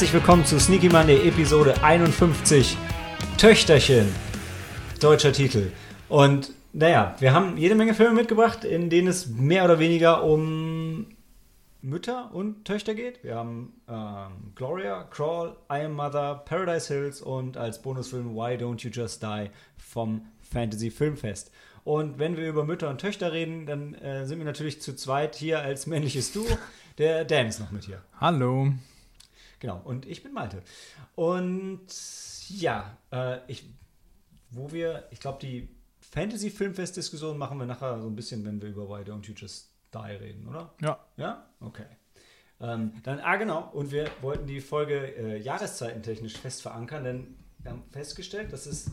Herzlich willkommen zu Sneaky Monday Episode 51. Töchterchen. Deutscher Titel. Und naja, wir haben jede Menge Filme mitgebracht, in denen es mehr oder weniger um Mütter und Töchter geht. Wir haben ähm, Gloria, Crawl, I Am Mother, Paradise Hills und als Bonusfilm Why Don't You Just Die vom Fantasy Filmfest. Und wenn wir über Mütter und Töchter reden, dann äh, sind wir natürlich zu zweit hier als männliches Duo. Der Dan ist noch mit hier. Hallo. Genau, und ich bin Malte. Und ja, äh, ich, wo wir, ich glaube, die Fantasy-Filmfest-Diskussion machen wir nachher so ein bisschen, wenn wir über Why Don't You Just Die reden, oder? Ja. Ja? Okay. Ähm, dann, ah genau, und wir wollten die Folge äh, jahreszeitentechnisch fest verankern, denn wir haben festgestellt, dass es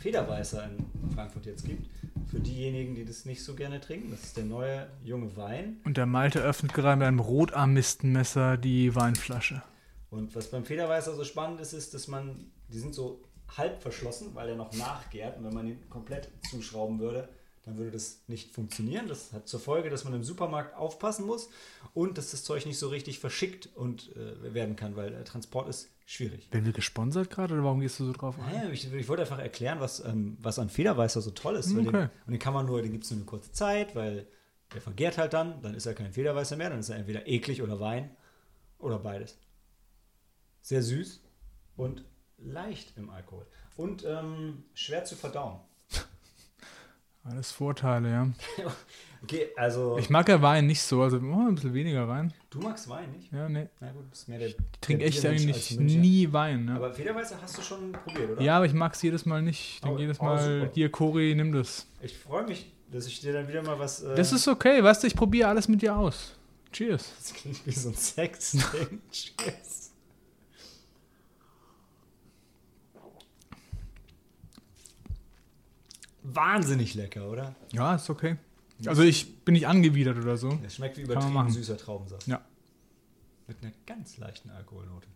Federweißer in Frankfurt jetzt gibt. Für diejenigen, die das nicht so gerne trinken. Das ist der neue junge Wein. Und der Malte öffnet gerade mit einem Rotarmistenmesser die Weinflasche. Und was beim Federweißer so spannend ist, ist, dass man, die sind so halb verschlossen, weil der noch nachgärt. Und wenn man ihn komplett zuschrauben würde, dann würde das nicht funktionieren. Das hat zur Folge, dass man im Supermarkt aufpassen muss und dass das Zeug nicht so richtig verschickt und äh, werden kann, weil der Transport ist schwierig. Werden wir gesponsert gerade oder warum gehst du so drauf ein? Naja, ich, ich wollte einfach erklären, was, ähm, was an Federweißer so toll ist. Okay. Den, und den kann man nur, den gibt es nur eine kurze Zeit, weil der vergärt halt dann, dann ist er kein Federweißer mehr, dann ist er entweder eklig oder Wein oder beides. Sehr süß und leicht im Alkohol. Und ähm, schwer zu verdauen. Alles Vorteile, ja. Okay, also Ich mag ja Wein nicht so, also oh, ein bisschen weniger rein. du magst Wein nicht? Ja, nee. Na gut, bist mehr der. Ich trinke echt eigentlich nie Wein, ne? Aber Federweißer hast du schon probiert, oder? Ja, aber ich mag es jedes Mal nicht. Ich denke Oh, jedes oh, Mal, super. hier, Cori, nimm das. Ich freue mich, dass ich dir dann wieder mal was. Äh, Das ist okay, weißt du, ich probiere alles mit dir aus. Cheers. Das klingt wie so ein Sex-Ding. Cheers. Wahnsinnig lecker, oder? Ja, ist okay. Also ich bin nicht angewidert oder so. Es schmeckt wie übertrieben süßer Traubensaft. Ja. Mit einer ganz leichten Alkoholnote.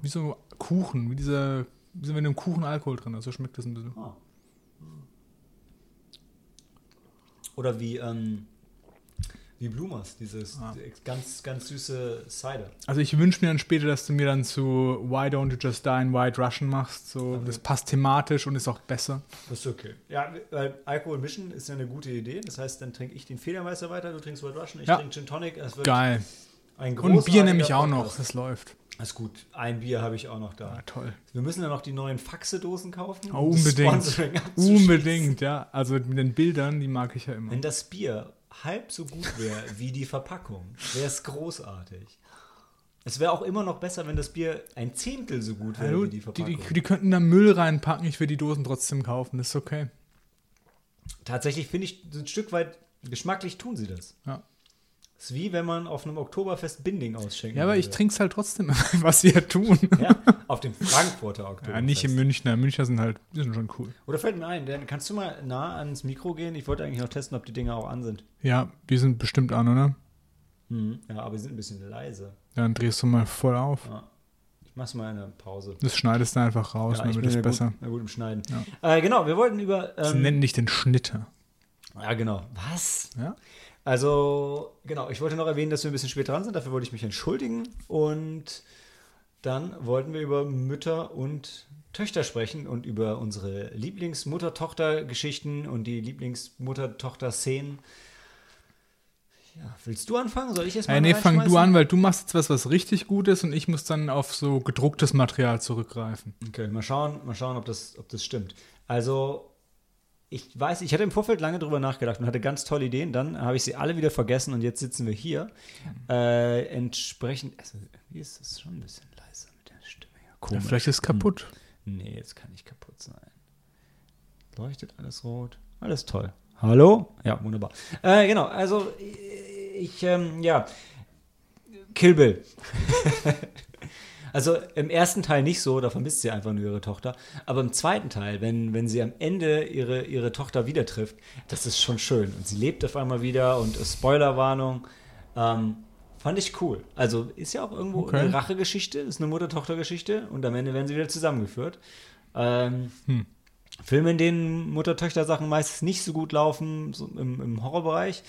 Wie so Kuchen, wie dieser, wie so, wenn im Kuchen Alkohol drin hast, so schmeckt das ein bisschen. Ah. Oder wie, ähm, wie Blumers, dieses Ah. ganz, ganz süße Cider. Also ich wünsche mir dann später, dass du mir dann zu Why Don't You Just Die in White Russian machst. So, das passt thematisch und ist auch besser. Das ist okay. Ja, weil Alkohol mischen ist ja eine gute Idee. Das heißt, dann trinke ich den Federmeister weiter, du trinkst White Russian, ich Ja. trinke Gin Tonic. Geil. ein Und Bier nehme ich auch noch. Das läuft. Das ist gut. Ein Bier habe ich auch noch da. Ja, toll. Wir müssen ja noch die neuen Faxe-Dosen kaufen. Oh, unbedingt. Unbedingt, ja. Also mit den Bildern, die mag ich ja immer. Wenn das Bier halb so gut wäre wie die Verpackung, wäre es großartig. Es wäre auch immer noch besser, wenn das Bier ein Zehntel so gut wäre wie die die, Verpackung. die, die könnten da Müll reinpacken, ich will die Dosen trotzdem kaufen. Das ist okay. Tatsächlich finde ich, ein Stück weit geschmacklich tun sie das. Ja. Es ist wie wenn man auf einem Oktoberfest Binding ausschenkt. Ja, aber ich trinke es halt trotzdem, was sie ja tun. Ja, auf dem Frankfurter Oktoberfest. Ja, nicht im Münchner. Münchner sind halt, die sind schon cool. Oder fällt mir ein, Dan, kannst du mal nah ans Mikro gehen? Ich wollte eigentlich noch testen, ob die Dinger auch an sind. Ja, die sind bestimmt an, oder? Ja, aber sie sind ein bisschen leise. Dann drehst du mal voll auf. Ja. Ich mach's mal in der Pause. Das schneidest du einfach raus, Ja, dann wird es ja besser. gut, na gut im Schneiden. Äh, genau, wir wollten über. Sie Ähm, nennen dich den Schnitter. ja, genau. Was? Ja? Also, genau, ich wollte noch erwähnen, dass wir ein bisschen spät dran sind. Dafür wollte ich mich entschuldigen. Und dann wollten wir über Mütter und Töchter sprechen und über unsere Lieblingsmutter-Tochter-Geschichten und die Lieblingsmutter-Tochter-Szenen. Ja, willst du anfangen? Soll ich jetzt mal Äh, nee, fang du an, weil du machst jetzt was, was richtig gut ist und ich muss dann auf so gedrucktes Material zurückgreifen. Okay, mal schauen, mal schauen, ob das, ob das stimmt. Also, ich weiß, ich hatte im Vorfeld lange drüber nachgedacht und hatte ganz tolle Ideen. Dann habe ich sie alle wieder vergessen und jetzt sitzen wir hier. Äh, entsprechend, also, wie ist das schon ein bisschen leiser mit der Stimme? Ja, Ja, vielleicht ist es kaputt. Nee, jetzt kann nicht kaputt sein. Leuchtet alles rot. Alles toll. Hallo? Ja, wunderbar. Äh, genau, also ich, ähm, ja, Kill Bill. also im ersten Teil nicht so, da vermisst sie einfach nur ihre Tochter. Aber im zweiten Teil, wenn, wenn sie am Ende ihre, ihre Tochter wieder trifft, das ist schon schön. Und sie lebt auf einmal wieder und Spoilerwarnung. Ähm, fand ich cool. Also ist ja auch irgendwo Okay. eine Rachegeschichte, ist eine Mutter-Tochter-Geschichte und am Ende werden sie wieder zusammengeführt. Ähm, Hm. Filme, in denen Mutter-Töchter-Sachen meistens nicht so gut laufen, so im, im Horrorbereich,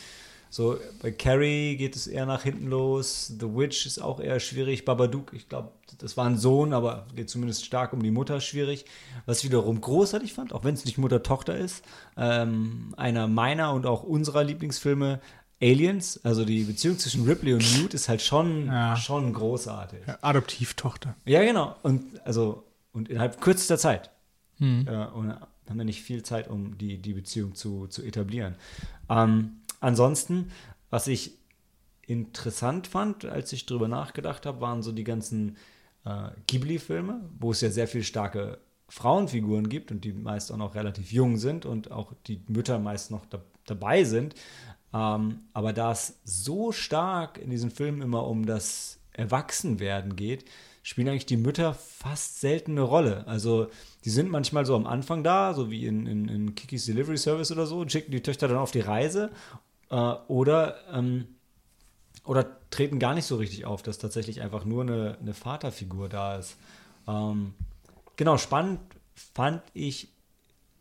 So, bei Carrie geht es eher nach hinten los. The Witch ist auch eher schwierig. Babadook, ich glaube, das war ein Sohn, aber geht zumindest stark um die Mutter schwierig. Was ich wiederum großartig fand, auch wenn es nicht Mutter-Tochter ist, ähm, einer meiner und auch unserer Lieblingsfilme, Aliens, also die Beziehung zwischen Ripley und Newt ist halt schon, Ja. schon großartig. Ja, Adoptivtochter. Ja, genau. Und also, und innerhalb kürzester Zeit. Hm. Äh, und haben wir nicht viel Zeit, um die, die Beziehung zu, zu etablieren. Ähm, ansonsten, was ich interessant fand, als ich drüber nachgedacht habe, waren so die ganzen äh, Ghibli-Filme, wo es ja sehr viel starke Frauenfiguren gibt und die meist auch noch relativ jung sind und auch die Mütter meist noch da, dabei sind. Ähm, aber da es so stark in diesen Filmen immer um das Erwachsenwerden geht, spielen eigentlich die Mütter fast selten eine Rolle. Also die sind manchmal so am Anfang da, so wie in, in, in Kikis Delivery Service oder so, und schicken die Töchter dann auf die Reise äh, oder, ähm, oder treten gar nicht so richtig auf, dass tatsächlich einfach nur eine, eine Vaterfigur da ist. Ähm, genau, spannend fand ich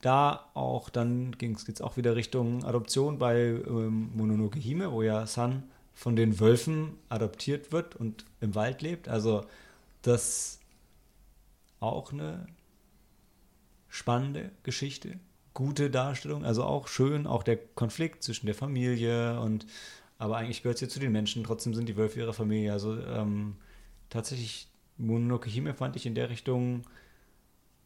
da auch, dann geht es auch wieder Richtung Adoption bei ähm, Mononoke Hime, wo ja San von den Wölfen adoptiert wird und im Wald lebt. Also das auch eine spannende Geschichte, gute Darstellung, also auch schön, auch der Konflikt zwischen der Familie und aber eigentlich gehört es ja zu den Menschen, trotzdem sind die Wölfe ihre Familie. Also ähm, tatsächlich Mononoke Hime fand ich in der Richtung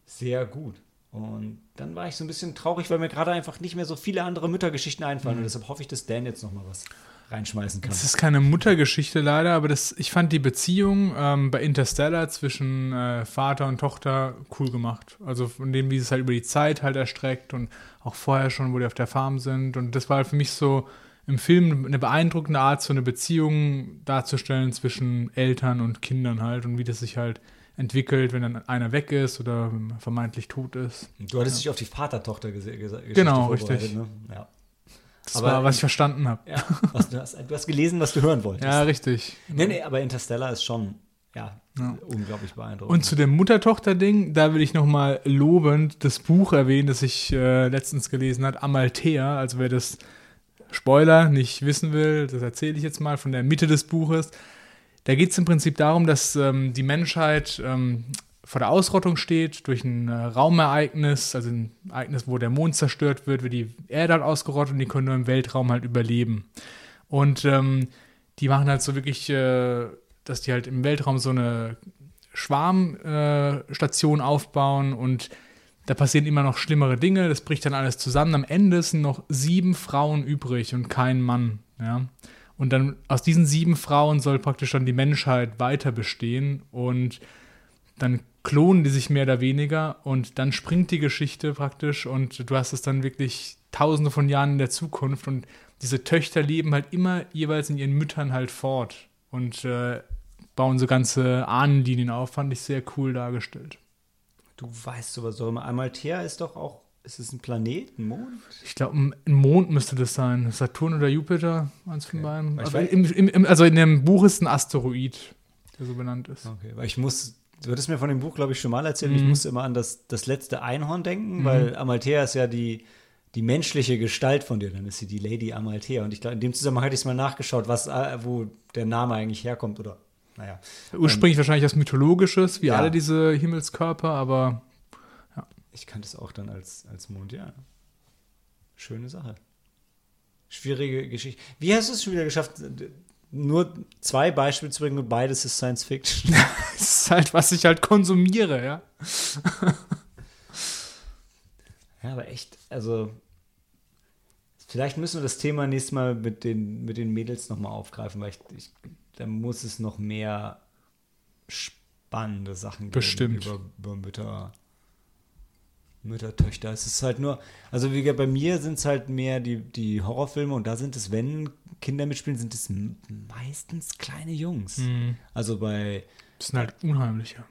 sehr gut. Und dann war ich so ein bisschen traurig, weil mir gerade einfach nicht mehr so viele andere Müttergeschichten einfallen. Und deshalb hoffe ich, dass Dan jetzt noch mal was reinschmeißen kann. Das ist keine Muttergeschichte leider, aber das, ich fand die Beziehung ähm, bei Interstellar zwischen äh, Vater und Tochter cool gemacht. Also von dem, wie es halt über die Zeit halt erstreckt und auch vorher schon, wo die auf der Farm sind. Und das war halt für mich so im Film eine beeindruckende Art, so eine Beziehung darzustellen zwischen Eltern und Kindern halt und wie das sich halt entwickelt, wenn dann einer weg ist oder vermeintlich tot ist. Du hattest dich auf die Vater-Tochter gese- gese- Geschichte Genau, richtig. Ne? Ja. Das Aber war, was ich verstanden habe. ja. Du, hast, du hast gelesen, was du hören wolltest. Ja, richtig. Nee, nee, aber Interstellar ist schon ja, Ja. unglaublich beeindruckend. Und zu dem Mutter-Tochter-Ding, da will ich nochmal lobend das Buch erwähnen, das ich äh, letztens gelesen habe, Amalthea. Also wer das Spoiler nicht wissen will, das erzähle ich jetzt mal von der Mitte des Buches. Da geht es im Prinzip darum, dass ähm, die Menschheit ähm, vor der Ausrottung steht durch ein äh, Raumereignis, also ein Ereignis, wo der Mond zerstört wird, wird die Erde halt ausgerottet und die können nur im Weltraum halt überleben. Und ähm, die machen halt so wirklich, äh, dass die halt im Weltraum so eine Schwarmstation äh, aufbauen und da passieren immer noch schlimmere Dinge, das bricht dann alles zusammen. Am Ende sind noch sieben Frauen übrig und kein Mann. Ja? Und dann aus diesen sieben Frauen soll praktisch dann die Menschheit weiter bestehen und dann klonen die sich mehr oder weniger und dann springt die Geschichte praktisch und du hast es dann wirklich tausende von Jahren in der Zukunft und diese Töchter leben halt immer jeweils in ihren Müttern halt fort und äh, bauen so ganze Ahnenlinien auf, fand ich sehr cool dargestellt. du weißt sowas doch immer. Amalthea ist doch auch, ist es ein Planet, ein Mond? Ich glaube, ein Mond müsste das sein. Saturn oder Jupiter, eins von Okay. beiden. Aber weiß- im, im, im, also in dem Buch ist ein Asteroid, der so benannt ist. Okay, weil ich muss, du hattest mir von dem Buch, glaube ich, schon mal erzählt, ich Mhm. musste immer an das, das letzte Einhorn denken, Mhm. weil Amalthea ist ja die, die menschliche Gestalt von dir, dann ist sie die Lady Amalthea. Und ich glaube, in dem Zusammenhang hatte ich mal nachgeschaut, was, äh, wo der Name eigentlich herkommt, oder, naja. Ursprünglich wahrscheinlich was Mythologisches, wie Ja. alle diese Himmelskörper, aber Ich kannte es auch dann als, als Mond, ja. Schöne Sache. Schwierige Geschichte. Wie hast du es schon wieder geschafft, nur zwei Beispiele zu bringen und beides ist Science Fiction? es ist halt, was ich halt konsumiere, ja. Ja, aber echt, also vielleicht müssen wir das Thema nächstes Mal mit den, mit den Mädels nochmal aufgreifen, weil ich, ich, da muss es noch mehr spannende Sachen geben Bestimmt. über, über Mütter, Mütter, Töchter. Es ist halt nur, also wie gesagt, bei mir sind es halt mehr die, die Horrorfilme und da sind es, wenn Kinder mitspielen, sind es meistens kleine Jungs. Mhm. Also bei, Das sind halt unheimliche.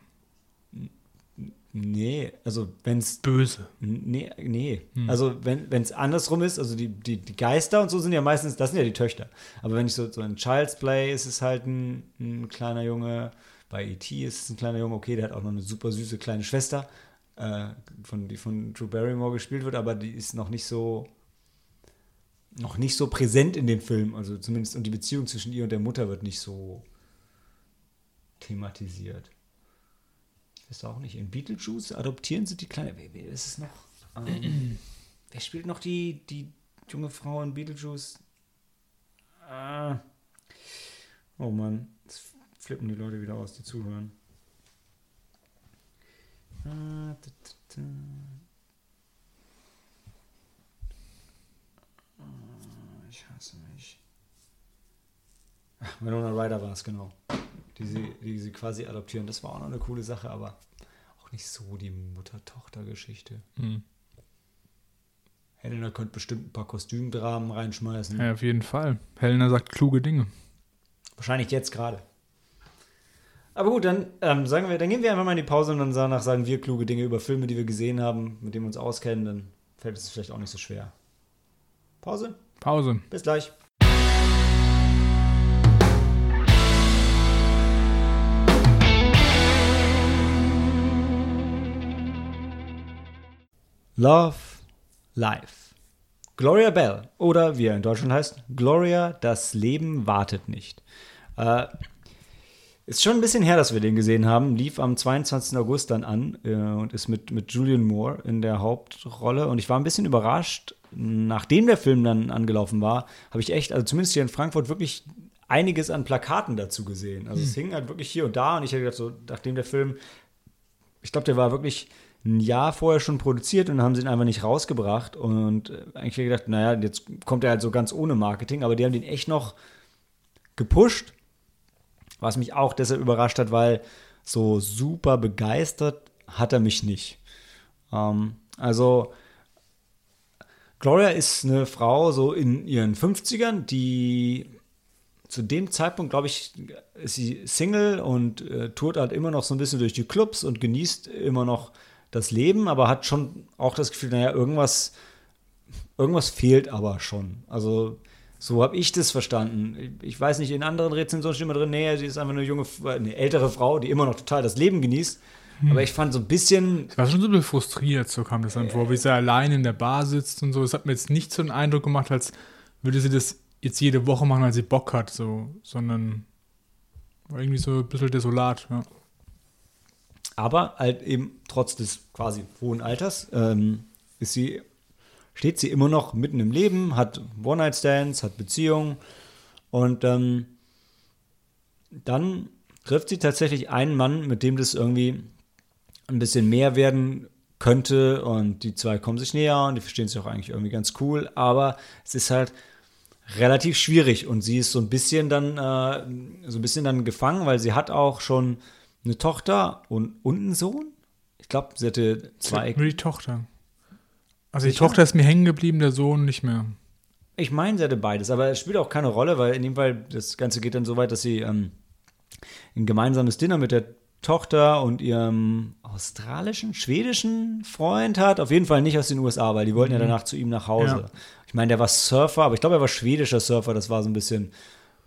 nee, also wenn es Böse. Nee, nee. Hm. Also wenn es andersrum ist, also die, die, die Geister und so sind ja meistens, das sind ja die Töchter. Aber wenn ich so, so ein Child's Play ist es halt ein, ein kleiner Junge, bei E.T. ist es ein kleiner Junge, okay, der hat auch noch eine super süße kleine Schwester, äh, von, die von Drew Barrymore gespielt wird, aber die ist noch nicht so, noch nicht so präsent in dem Film. Also zumindest und die Beziehung zwischen ihr und der Mutter wird nicht so thematisiert. Ich weiß auch nicht. In Beetlejuice adoptieren sie die kleine. Wer ist es noch? Ähm, wer spielt noch die, die junge Frau in Beetlejuice? Ah. Oh Mann. Jetzt flippen die Leute wieder aus, die zuhören. Ah, da, da, da. Ah, Ich hasse mich. Ach, Winona Ryder war es, genau. Die sie, die sie quasi adoptieren. Das war auch noch eine coole Sache, aber auch nicht so die Mutter-Tochter-Geschichte. Hm. Helena könnte bestimmt ein paar Kostümdramen reinschmeißen. Ja, auf jeden Fall. Helena sagt kluge Dinge. Wahrscheinlich jetzt gerade. Aber gut, dann ähm, sagen wir, dann gehen wir einfach mal in die Pause und dann danach sagen wir kluge Dinge über Filme, die wir gesehen haben, mit denen wir uns auskennen. Dann fällt es vielleicht auch nicht so schwer. Pause. Pause. Bis gleich. Love Life. Gloria Bell oder wie er in Deutschland heißt, Gloria, das Leben wartet nicht. Äh, ist schon ein bisschen her, dass wir den gesehen haben. Lief am 22. August dann an äh, und ist mit, mit Julian Moore in der Hauptrolle. Und ich war ein bisschen überrascht, nachdem der Film dann angelaufen war, habe ich echt, also zumindest hier in Frankfurt, wirklich einiges an Plakaten dazu gesehen. Also es hing halt wirklich hier und da und ich hätte gedacht, so, nachdem der Film, ich glaube, der war wirklich ein Jahr vorher schon produziert und haben sie ihn einfach nicht rausgebracht. Und äh, eigentlich hätte ich gedacht, naja, jetzt kommt er halt so ganz ohne Marketing, aber die haben den echt noch gepusht. Was mich auch deshalb überrascht hat, weil so super begeistert hat er mich nicht. Ähm, also, Gloria ist eine Frau so in ihren 50ern, die zu dem Zeitpunkt, glaube ich, ist sie Single und äh, tourt halt immer noch so ein bisschen durch die Clubs und genießt immer noch das Leben, aber hat schon auch das Gefühl, naja, irgendwas, irgendwas fehlt aber schon. Also so habe ich das verstanden. Ich weiß nicht, in anderen Rezensionen steht immer drin, nee, sie ist einfach eine junge, eine ältere Frau, die immer noch total das Leben genießt. Aber ich fand so ein bisschen, Ich war schon so ein bisschen frustriert, so kam das dann vor, wie sie allein in der Bar sitzt und so. Es hat mir jetzt nicht so einen Eindruck gemacht, als würde sie das jetzt jede Woche machen, weil sie Bock hat, so, sondern war irgendwie so ein bisschen desolat, ja. aber halt eben trotz des quasi hohen Alters ähm, ist sie, steht sie immer noch mitten im Leben, hat One-Night-Stands, hat Beziehungen und ähm, dann trifft sie tatsächlich einen Mann, mit dem das irgendwie ein bisschen mehr werden könnte und die zwei kommen sich näher und die verstehen sich auch eigentlich irgendwie ganz cool, aber es ist halt relativ schwierig und sie ist so ein bisschen dann äh, so ein bisschen dann gefangen, weil sie hat auch schon eine Tochter und, und einen Sohn. Ich glaube, sie hatte zwei. Nur die Tochter. Also die Sicher? Tochter ist mir hängen geblieben, der Sohn nicht mehr. Ich meine, sie hatte beides, aber es spielt auch keine Rolle, weil in dem Fall das Ganze geht dann so weit, dass sie ähm, ein gemeinsames Dinner mit der Tochter und ihrem australischen, schwedischen Freund hat. Auf jeden Fall nicht aus den USA, weil die wollten ja danach zu ihm nach Hause. Ja. Ich meine, der war Surfer, aber ich glaube, er war schwedischer Surfer. Das war so ein bisschen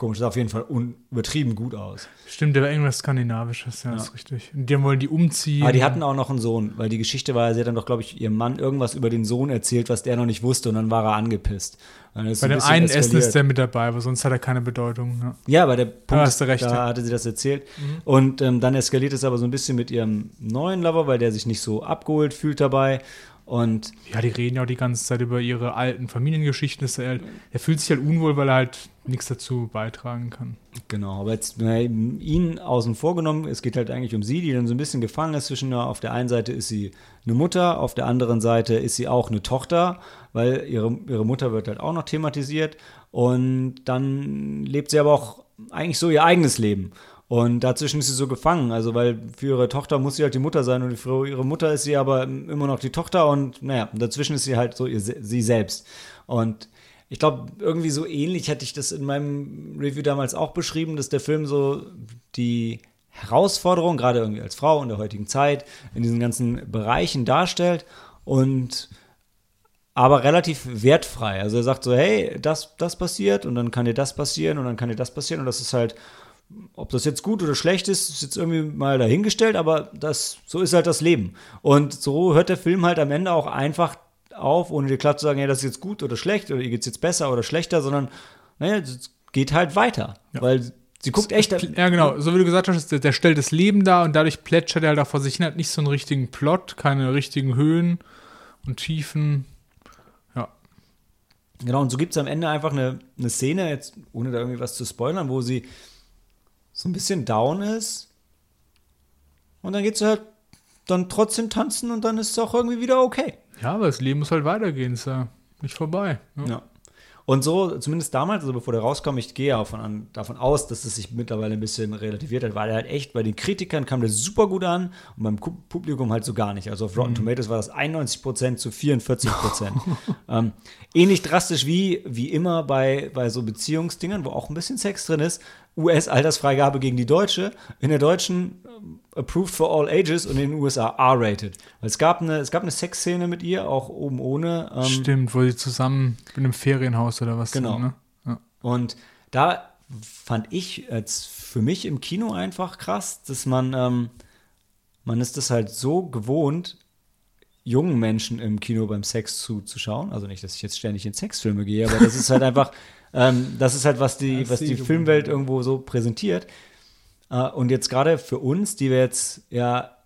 komisch. Sah auf jeden Fall übertrieben gut aus. Stimmt, der war irgendwas Skandinavisches, ja, ist richtig. Und die wollen die umziehen. Aber die hatten auch noch einen Sohn, weil die Geschichte war, sie hat dann doch, glaube ich, ihrem Mann irgendwas über den Sohn erzählt, was der noch nicht wusste und dann war er angepisst. Bei ein dem bisschen einen Essen ist der mit dabei, aber sonst hat er keine Bedeutung. Ja. Ja, aber der Punkt, hast du recht, da ja. Mhm. hatte sie das erzählt. Und ähm, dann eskaliert es aber so ein bisschen mit ihrem neuen Lover, weil der sich nicht so abgeholt fühlt dabei. Und Ja, die reden ja auch die ganze Zeit über ihre alten Familiengeschichten. Er, er fühlt sich halt unwohl, weil er halt nichts dazu beitragen kann. genau, aber jetzt na, ihn außen vor genommen, es geht halt eigentlich um sie, die dann so ein bisschen gefangen ist zwischen, auf der einen Seite ist sie eine Mutter, auf der anderen Seite ist sie auch eine Tochter, weil ihre, ihre Mutter wird halt auch noch thematisiert. Und dann lebt sie aber auch eigentlich so ihr eigenes Leben. Und dazwischen ist sie so gefangen, also weil für ihre Tochter muss sie halt die Mutter sein und für ihre Mutter ist sie aber immer noch die Tochter und naja, dazwischen ist sie halt so ihr, sie selbst. Und ich glaube, irgendwie so ähnlich hätte ich das in meinem Review damals auch beschrieben, dass der Film so die Herausforderung, gerade irgendwie als Frau in der heutigen Zeit, in diesen ganzen Bereichen darstellt und aber relativ wertfrei. Also er sagt so, hey, das, das passiert und dann kann dir das passieren und dann kann dir das passieren und das ist halt, ob das jetzt gut oder schlecht ist, ist jetzt irgendwie mal dahingestellt, aber das, so ist halt das Leben. Und so hört der Film halt am Ende auch einfach auf, ohne dir klar zu sagen, ja, das ist jetzt gut oder schlecht oder ihr geht's jetzt besser oder schlechter, sondern naja, es geht halt weiter. Ja. Weil sie guckt echt. Ja, genau. So wie du gesagt hast, der, der stellt das Leben dar und dadurch plätschert er halt auch vor sich hin, hat nicht so einen richtigen Plot, keine richtigen Höhen und Tiefen. Ja. Genau, und so gibt es am Ende einfach eine, eine Szene, jetzt ohne da irgendwie was zu spoilern, wo sie so ein bisschen down ist. Und dann geht sie halt dann trotzdem tanzen und dann ist es auch irgendwie wieder okay. Ja, aber das Leben muss halt weitergehen, ist ja nicht vorbei. Ja. Ja. Und so, zumindest damals, also bevor der rauskam, ich gehe auch von davon aus, dass es sich mittlerweile ein bisschen relativiert hat, weil er halt echt, bei den Kritikern kam der super gut an und beim Ku- Publikum halt so gar nicht. Also auf Rotten Tomatoes war das 91% zu 44%. ähm, ähnlich drastisch wie, wie immer bei, bei so Beziehungsdingern, wo auch ein bisschen Sex drin ist. US-Altersfreigabe gegen die Deutsche. In der deutschen ähm, approved for all ages und in den USA R-rated. Es gab eine, es gab eine Sexszene mit ihr, auch oben ohne. Ähm, Stimmt, wo sie zusammen in einem Ferienhaus oder was Genau. sind, ne? Ja. Und da fand ich jetzt für mich im Kino einfach krass, dass man, ähm, man ist das halt so gewohnt, jungen Menschen im Kino beim Sex zuzuschauen. Also nicht, dass ich jetzt ständig in Sexfilme gehe, aber das ist halt einfach, ähm, das ist halt, was die, Das was die Filmwelt irgendwo so präsentiert. Äh, und jetzt gerade für uns, die wir jetzt ja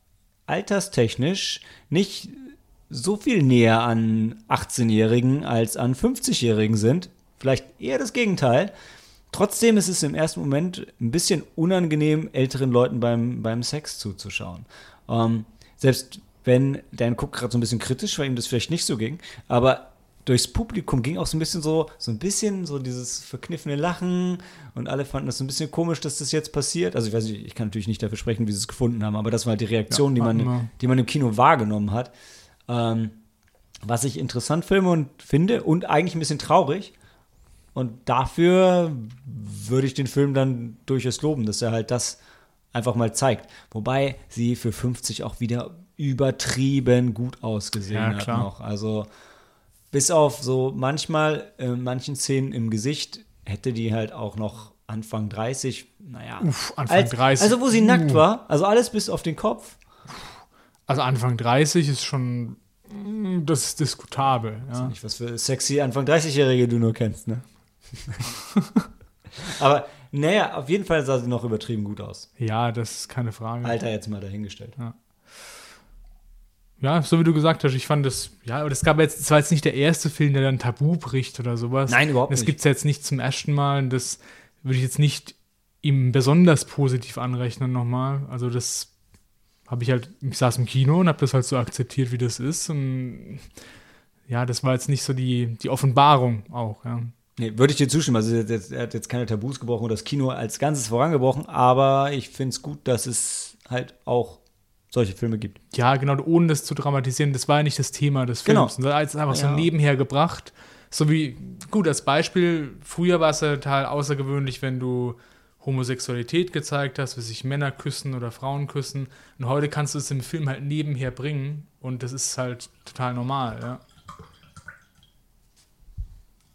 alterstechnisch nicht so viel näher an 18-Jährigen als an 50-Jährigen sind, vielleicht eher das Gegenteil. Trotzdem ist es im ersten Moment ein bisschen unangenehm, älteren Leuten beim, beim Sex zuzuschauen. Ähm, selbst wenn, Dan guckt gerade so ein bisschen kritisch, weil ihm das vielleicht nicht so ging, aber durchs Publikum ging auch so ein bisschen so, so ein bisschen so dieses verkniffene Lachen und alle fanden das so ein bisschen komisch, dass das jetzt passiert. Also ich weiß nicht, ich kann natürlich nicht dafür sprechen, wie sie es gefunden haben, aber das war halt die Reaktion, Ja, die, man, die man im Kino wahrgenommen hat. Ähm, was ich interessant filme und finde und eigentlich ein bisschen traurig. Und dafür würde ich den Film dann durchaus loben, dass er halt das einfach mal zeigt. Wobei sie für 50 auch wieder übertrieben gut ausgesehen Ja, hat noch. Also bis auf so manchmal in manchen Szenen im Gesicht hätte die halt auch noch Anfang 30, naja. Uff, Anfang als, 30. Also wo sie Uh. nackt war, also alles bis auf den Kopf. Also Anfang 30 ist schon, mm, das ist diskutabel. Ja. Nicht, was für sexy Anfang 30-Jährige du nur kennst, ne? Aber naja, auf jeden Fall sah sie noch übertrieben gut aus. ja, das ist keine Frage. Alter, jetzt mal dahingestellt. Ja, so wie du gesagt hast, ich fand das, ja, aber das gab jetzt, das war jetzt nicht der erste Film, der dann Tabu bricht oder sowas. Nein, überhaupt Das nicht. gibt es jetzt nicht zum ersten Mal und das würde ich jetzt nicht ihm besonders positiv anrechnen nochmal. Also das habe ich halt, ich saß im Kino und habe das halt so akzeptiert, wie das ist und ja, das war jetzt nicht so die, die Offenbarung auch, ja. Nee, würde ich dir zustimmen. Also er hat jetzt- er hat jetzt keine Tabus gebrochen und das Kino als Ganzes vorangebrochen, aber ich finde es gut, dass es halt auch solche Filme gibt. Ja, genau, ohne das zu dramatisieren, das war ja nicht das Thema des Genau. Films. Das war jetzt einfach so Ja. nebenher gebracht. So wie, gut, als Beispiel, früher war es ja total außergewöhnlich, wenn du Homosexualität gezeigt hast, wie sich Männer küssen oder Frauen küssen. Und heute kannst du es im Film halt nebenher bringen und das ist halt total normal, ja.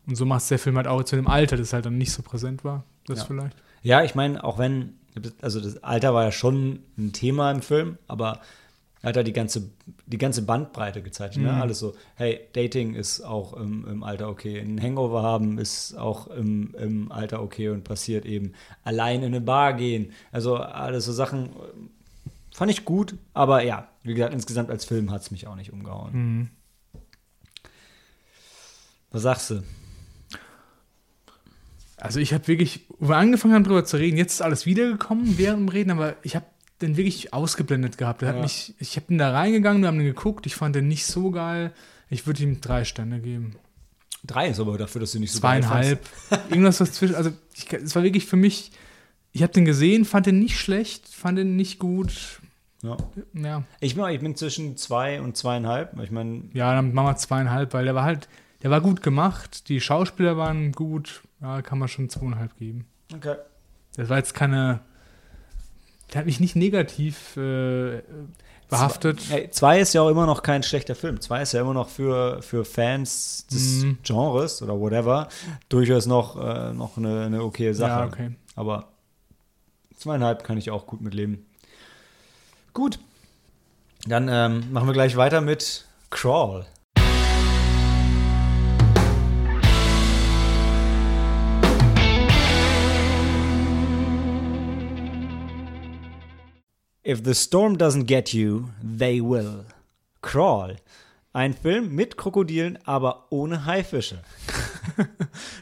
Und so macht es der Film halt auch zu dem Alter, das halt dann nicht so präsent war. Das Ja. vielleicht. Ja, ich meine, auch wenn, also das Alter war ja schon ein Thema im Film, aber er hat da die ganze, die ganze Bandbreite gezeigt. Ne? Alles so, hey, Dating ist auch im, im Alter okay. Ein Hangover haben ist auch im, im Alter okay und passiert eben. Allein in eine Bar gehen. Also alles so Sachen fand ich gut, aber ja, wie gesagt, insgesamt als Film hat es mich auch nicht umgehauen. Was sagst du? Also ich habe wirklich, wo wir angefangen haben drüber zu reden, jetzt ist alles wiedergekommen während dem Reden, aber ich habe den wirklich ausgeblendet gehabt. Ja. mich, ich habe den da reingegangen, wir haben den geguckt, ich fand den nicht so geil. Ich würde ihm drei Sterne geben. Drei ist aber dafür, dass du nicht so geil Zweieinhalb. Irgendwas was zwischen. Also es war wirklich für mich, ich habe den gesehen, fand den nicht schlecht, fand den nicht gut. Ja. Ja, Ich, bin- ich bin zwischen zwei und zweieinhalb. Ich meine, ja dann machen wir zweieinhalb, weil der war halt, der war gut gemacht, die Schauspieler waren gut, ja, kann man schon zweieinhalb geben. okay. Das war jetzt keine. Der hat mich nicht negativ äh, behaftet. Hey, zwei ist ja auch immer noch kein schlechter Film. Zwei ist ja immer noch für, für Fans des Mhm. Genres oder whatever durchaus noch, äh, noch eine, eine okaye Sache. Ja, okay. Aber zweieinhalb kann ich auch gut mitleben. Gut. Dann ähm, machen wir gleich weiter mit Crawl. If the storm doesn't get you, they will. Crawl. Ein Film mit Krokodilen, aber ohne Haifische.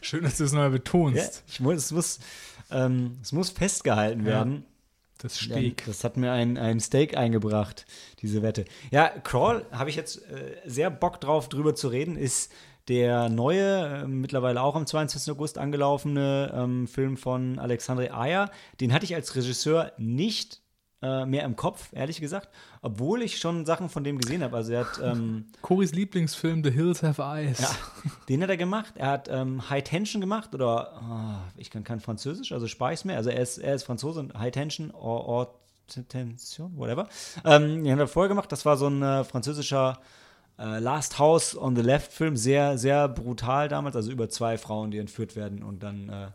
Schön, dass du es nochmal betonst. Ja, ich muss, es, muss, ähm, es muss festgehalten werden. Das Steak. Das hat mir ein, ein Steak eingebracht, diese Wette. Ja, Crawl habe ich jetzt äh, sehr Bock drauf, drüber zu reden. Ist der neue, äh, mittlerweile auch am 22. August angelaufene ähm, Film von Alexandre Ayer. Den hatte ich als Regisseur nicht äh, mehr im Kopf, ehrlich gesagt. Obwohl ich schon Sachen von dem gesehen habe. Also er hat. Ähm, Coris Lieblingsfilm The Hills Have Eyes. ja, den hat er gemacht. Er hat ähm, High Tension gemacht oder ah, ich kann kein Französisch, also spare ich es mir. Also er ist, er ist Franzose und High Tension or, or Tension, whatever. Ähm, den hat er vorher gemacht. Das war so ein äh, französischer äh, Last House on the Left Film. Sehr, sehr brutal damals. Also über zwei Frauen, die entführt werden und dann äh,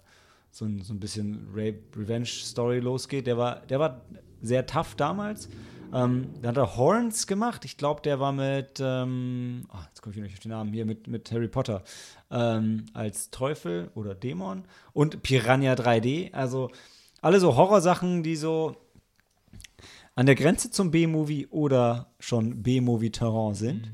so, ein, so ein bisschen Rape Revenge Story losgeht. Der war, der war sehr tough damals. Ähm, dann hat er Horns gemacht. Ich glaube, der war mit, ähm, oh, jetzt komme ich nicht auf den Namen hier, mit, mit Harry Potter ähm, als Teufel oder Dämon und Piranha 3D. Also alle so Horrorsachen, die so an der Grenze zum B-Movie oder schon B-Movie-Terrain sind.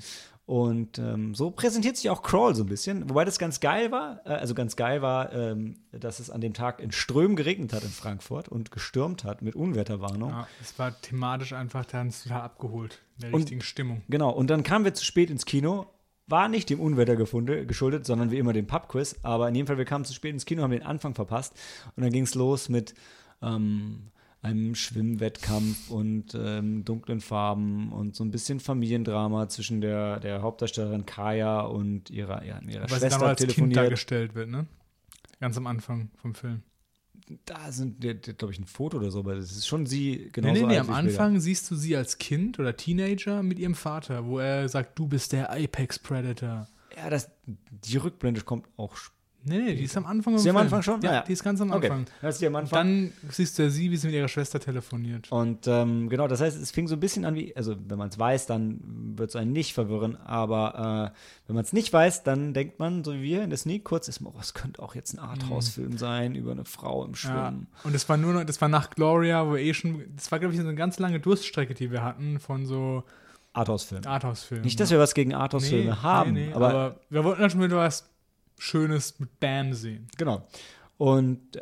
Und ähm, so präsentiert sich auch Crawl so ein bisschen. Wobei das ganz geil war. Äh, also ganz geil war, ähm, dass es an dem Tag in Strömen geregnet hat in Frankfurt und gestürmt hat mit Unwetterwarnung. Ja, es war thematisch einfach dann total abgeholt. In der Und- richtigen Stimmung. Genau, und dann kamen wir zu spät ins Kino. War nicht dem Unwetter gefunde, geschuldet, sondern wie immer dem Pubquiz. Aber in jedem Fall, wir kamen zu spät ins Kino, haben den Anfang verpasst. Und dann ging es los mit ähm, einem Schwimmwettkampf und ähm, dunklen Farben und so ein bisschen Familiendrama zwischen der, der Hauptdarstellerin Kaya und ihrer, ja, ihrer Weil sie Schwester noch als Kind telefoniert. dargestellt wird, ne? Ganz am Anfang vom Film. Da sind, glaube ich, ein Foto oder so, aber das ist schon sie Nee, genauso nee, nee, alt am. Anfang siehst du sie als Kind oder Teenager mit ihrem Vater, wo er sagt, du bist der Apex Predator. Ja, das, die Rückblende kommt auch später. Nee, nee, die ist am Anfang. Ist die am Film. Anfang schon? Ja, Ah, ja. die ist ganz am Okay, Anfang. das ist die am Anfang. Dann siehst du ja sie, wie sie mit ihrer Schwester telefoniert. Und ähm, genau, das heißt, es fing so ein bisschen an wie, also wenn man es weiß, dann wird es einen nicht verwirren, aber äh, wenn man es nicht weiß, dann denkt man, so wie wir in der Sneak kurz, ist, oh, es könnte auch jetzt ein Arthouse-Film sein über eine Frau im Mhm. Ja, Schwimmen. und es war nur noch, das war nach Gloria, wo eh schon, das war, glaube ich, so eine ganz lange Durststrecke, die wir hatten von so Arthouse-Film. Arthouse-Filmen. Nicht, dass wir was gegen Arthouse-Filme haben, nee, nee, aber, aber, wir wollten dann schon wieder was Schönes mit Bam sehen. genau. Und äh,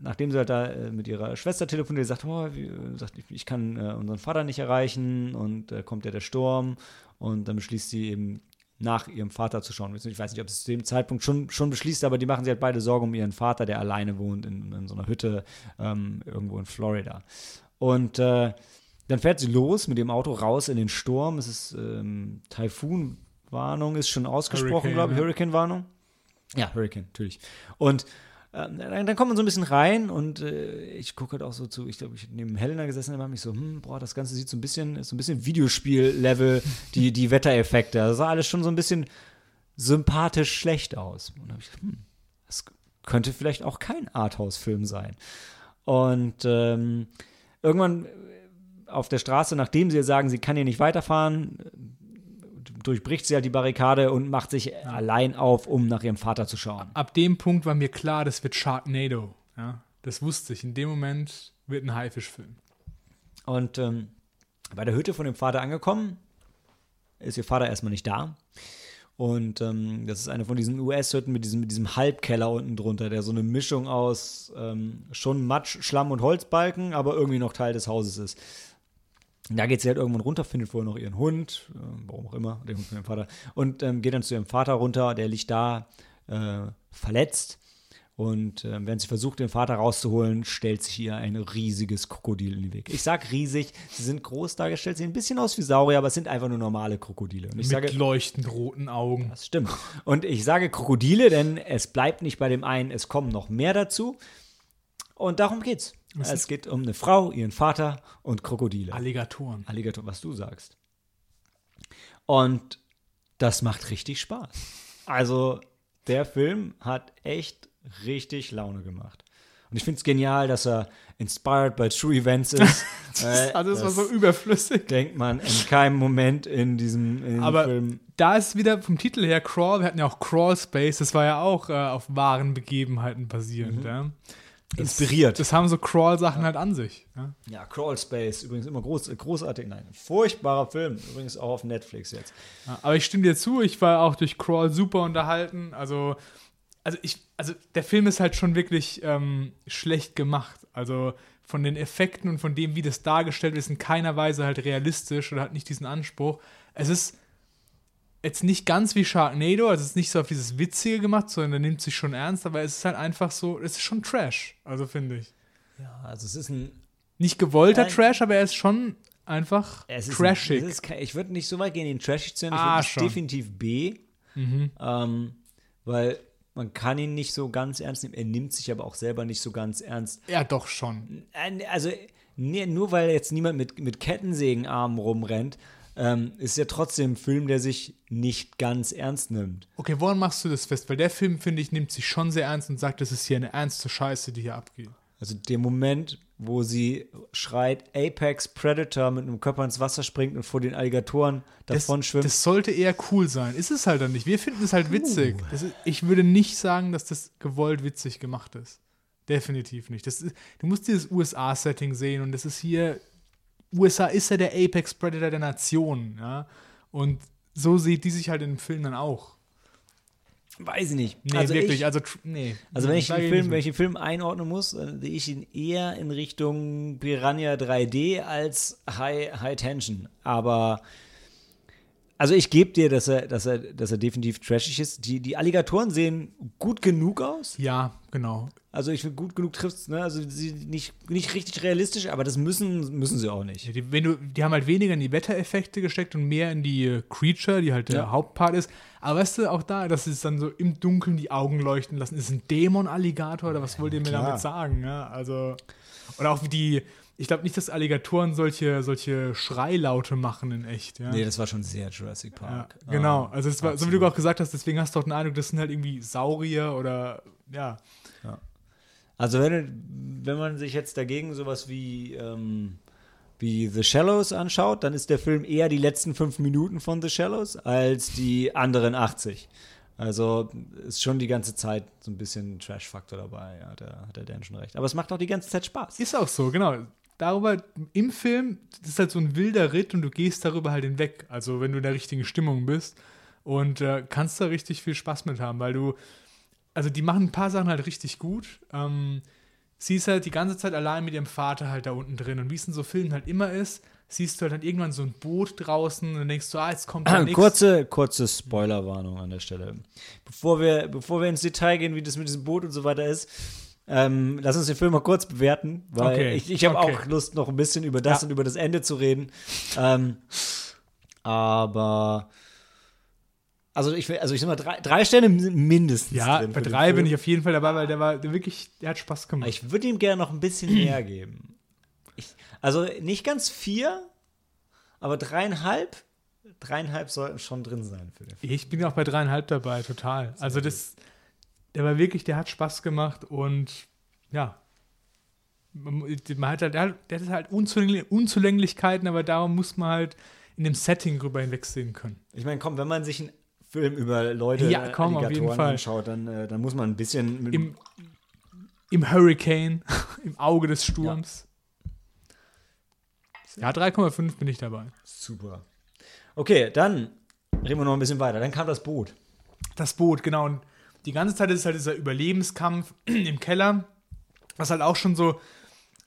nachdem sie halt da äh, mit ihrer Schwester telefoniert, sagt, oh, wie, äh, sagt, ich, ich kann äh, unseren Vater nicht erreichen und äh, kommt ja der Sturm und dann beschließt sie eben nach ihrem Vater zu schauen. Ich weiß nicht, ob es zu dem Zeitpunkt schon, schon beschließt, aber die machen sich halt beide Sorgen um ihren Vater, der alleine wohnt in, in so einer Hütte ähm, irgendwo in Florida. Und äh, dann fährt sie los mit dem Auto raus in den Sturm. Es ist ähm, Taifun-Warnung, ist schon ausgesprochen, glaube ich. ja. Ja, Hurricane, natürlich. Und ähm, dann, dann kommt man so ein bisschen rein und äh, ich gucke halt auch so zu, ich glaube, ich neben Helena gesessen und habe mich so, hm, boah, das Ganze sieht so ein bisschen, so ein bisschen Videospiel-Level, die, die Wettereffekte. Das sah alles schon so ein bisschen sympathisch schlecht aus. Und da habe ich gedacht, hm, das könnte vielleicht auch kein Arthouse-Film sein. Und ähm, irgendwann auf der Straße, nachdem sie sagen, sie kann hier nicht weiterfahren, durchbricht sie halt die Barrikade und macht sich allein auf, um nach ihrem Vater zu schauen. Ab dem Punkt war mir klar, das wird Sharknado. Ja, das wusste ich. In dem Moment wird ein Haifischfilm. Und ähm, bei der Hütte von dem Vater angekommen, ist ihr Vater erstmal nicht da. Und ähm, das ist eine von diesen US-Hütten mit diesem, mit diesem Halbkeller unten drunter, der so eine Mischung aus ähm, schon Matsch, Schlamm und Holzbalken, aber irgendwie noch Teil des Hauses ist. Da geht sie halt irgendwann runter, findet vorher noch ihren Hund, äh, warum auch immer, den Hund von ihrem Vater, und ähm, geht dann zu ihrem Vater runter, der liegt da äh, verletzt. Und äh, wenn sie versucht, den Vater rauszuholen, stellt sich ihr ein riesiges Krokodil in den Weg. Ich sag riesig, sie sind groß dargestellt, sehen ein bisschen aus wie Saurier, aber es sind einfach nur normale Krokodile. Und ich mit sage, leuchtend roten Augen. das stimmt. Und ich sage Krokodile, denn es bleibt nicht bei dem einen, es kommen noch mehr dazu. Und darum geht's. Es geht um eine Frau, ihren Vater und Krokodile. Alligatoren. Alligator, was du sagst. Und das macht richtig Spaß. Also, der Film hat echt richtig Laune gemacht. Und ich finde es genial, dass er inspired by true events ist. Äh, Also, das war das so überflüssig. denkt man in keinem Moment in diesem, in Aber Film. da ist wieder vom Titel her Crawl. Wir hatten ja auch Crawl Space. Das war ja auch äh, auf wahren Begebenheiten basierend. Mhm. Ja? Inspiriert. Das haben so Crawl-Sachen halt an sich. Ja? Ja, Crawl Space, übrigens immer groß, großartig. Nein, furchtbarer Film, übrigens auch auf Netflix jetzt. Ja, aber ich stimme dir zu, ich war auch durch Crawl super unterhalten. Also, also, ich, also der Film ist halt schon wirklich ähm, schlecht gemacht. Also von den Effekten und von dem, wie das dargestellt ist, in keiner Weise halt realistisch oder hat nicht diesen Anspruch. Es ist jetzt nicht ganz wie Sharknado, also es ist nicht so auf dieses Witzige gemacht, sondern er nimmt sich schon ernst, aber es ist halt einfach so, es ist schon Trash, also finde ich. Ja, also es ist ein. Nicht gewollter Nein. Trash, aber er ist schon einfach Es ist trashig. Ein, es ist ich würde nicht so weit gehen, ihn trashig zu nennen. Ich Ah, würde schon. definitiv B. Ähm, weil man kann ihn nicht so ganz ernst nehmen. Er nimmt sich aber auch selber nicht so ganz ernst. ja, doch schon. Also, nee, nur weil jetzt niemand mit, mit Kettensägenarmen rumrennt, ähm, ist ja trotzdem ein Film, der sich nicht ganz ernst nimmt. Okay, woran machst du das fest? Weil der Film, finde ich, nimmt sich schon sehr ernst und sagt, das ist hier eine ernste Scheiße, die hier abgeht. Also der Moment, wo sie schreit, Apex Predator mit einem Körper ins Wasser springt und vor den Alligatoren Das, davon schwimmt. das sollte eher cool sein. Ist es halt dann nicht. Wir finden es halt witzig. Das ist, ich würde nicht sagen, dass das gewollt witzig gemacht ist. Definitiv nicht. Das ist, du musst dieses USA-Setting sehen und das ist hier. USA ist ja der Apex Predator der Nation, ja. Und so sieht die sich halt in dem Film dann auch. Weiß ich nicht. Nee, also wirklich, Ich, also, nee. also wenn ich, den Film, wenn ich den Film einordnen muss, dann sehe ich ihn eher in Richtung Piranha 3D als High, High Tension. Aber also ich gebe dir, dass er, dass er, dass er definitiv trashig ist. Die, die Alligatoren sehen gut genug aus. Ja, genau. Also ich finde, gut genug trifft ne? Also sie nicht, nicht richtig realistisch, aber das müssen, müssen sie auch nicht. Die, wenn du, die haben halt weniger in die Wettereffekte gesteckt und mehr in die äh, Creature, die halt der Ja. Hauptpart ist. Aber weißt du, auch da, dass es dann so im Dunkeln die Augen leuchten lassen. Ist es ein Dämon-Alligator oder was wollt ihr mir damit sagen? Ja, also. Oder auch wie die. Ich glaube nicht, dass Alligatoren solche, solche Schreilaute machen in echt. Ja. Nee, das war schon sehr Jurassic ja, Park. genau. Ah, Also, es war, so wie du auch gesagt hast, deswegen hast du auch den Eindruck, das sind halt irgendwie Saurier oder. Ja. Also wenn, wenn man sich jetzt dagegen sowas wie, ähm, wie The Shallows anschaut, dann ist der Film eher die letzten fünf Minuten von The Shallows als die anderen 80. Also ist schon die ganze Zeit so ein bisschen Trash-Faktor dabei, ja, da hat der Dan schon recht. Aber es macht auch die ganze Zeit Spaß. Ist auch so, genau. Darüber im Film, das ist halt so ein wilder Ritt und du gehst darüber halt hinweg. Also, wenn du in der richtigen Stimmung bist und äh, kannst da richtig viel Spaß mit haben, weil du, also, die machen ein paar Sachen halt richtig gut. Ähm, sie ist halt die ganze Zeit allein mit ihrem Vater halt da unten drin und wie es in so Filmen halt immer ist, siehst du halt dann irgendwann so ein Boot draußen und dann denkst du, ah, jetzt kommt der nächste. Kurze, kurze Spoilerwarnung an der Stelle. Bevor wir, bevor wir ins Detail gehen, wie das mit diesem Boot und so weiter ist, ähm, lass uns den Film mal kurz bewerten, weil Okay, ich, ich habe okay. auch Lust, noch ein bisschen über das Ja. und über das Ende zu reden. ähm, aber also ich will, also ich sag mal, drei, drei Sterne mindestens. Ja, drin bei drei bin ich auf jeden Fall dabei, weil der war der wirklich, der hat Spaß gemacht. Ich würde ihm gerne noch ein bisschen mehr geben. Ich, also nicht ganz vier, aber dreieinhalb. Dreieinhalb sollten schon drin sein für den Film. Ich bin ja auch bei dreieinhalb dabei, total. Also das, der war wirklich, der hat Spaß gemacht und ja, man, hat halt, der, hat- halt Unzulängli- Unzulänglichkeiten, aber darum muss man halt in dem Setting drüber hinwegsehen können. Ich meine, komm, wenn man sich einen Film über Leute, Ja, komm, Alligatoren anschaut, dann, äh, dann muss man ein bisschen mit Im, im Hurricane, im Auge des Sturms. Ja, 3,5 bin ich dabei. super. Okay, dann reden wir noch ein bisschen weiter. Dann kam das Boot. Das Boot, genau. Und die ganze Zeit ist halt dieser Überlebenskampf im Keller, was halt auch schon so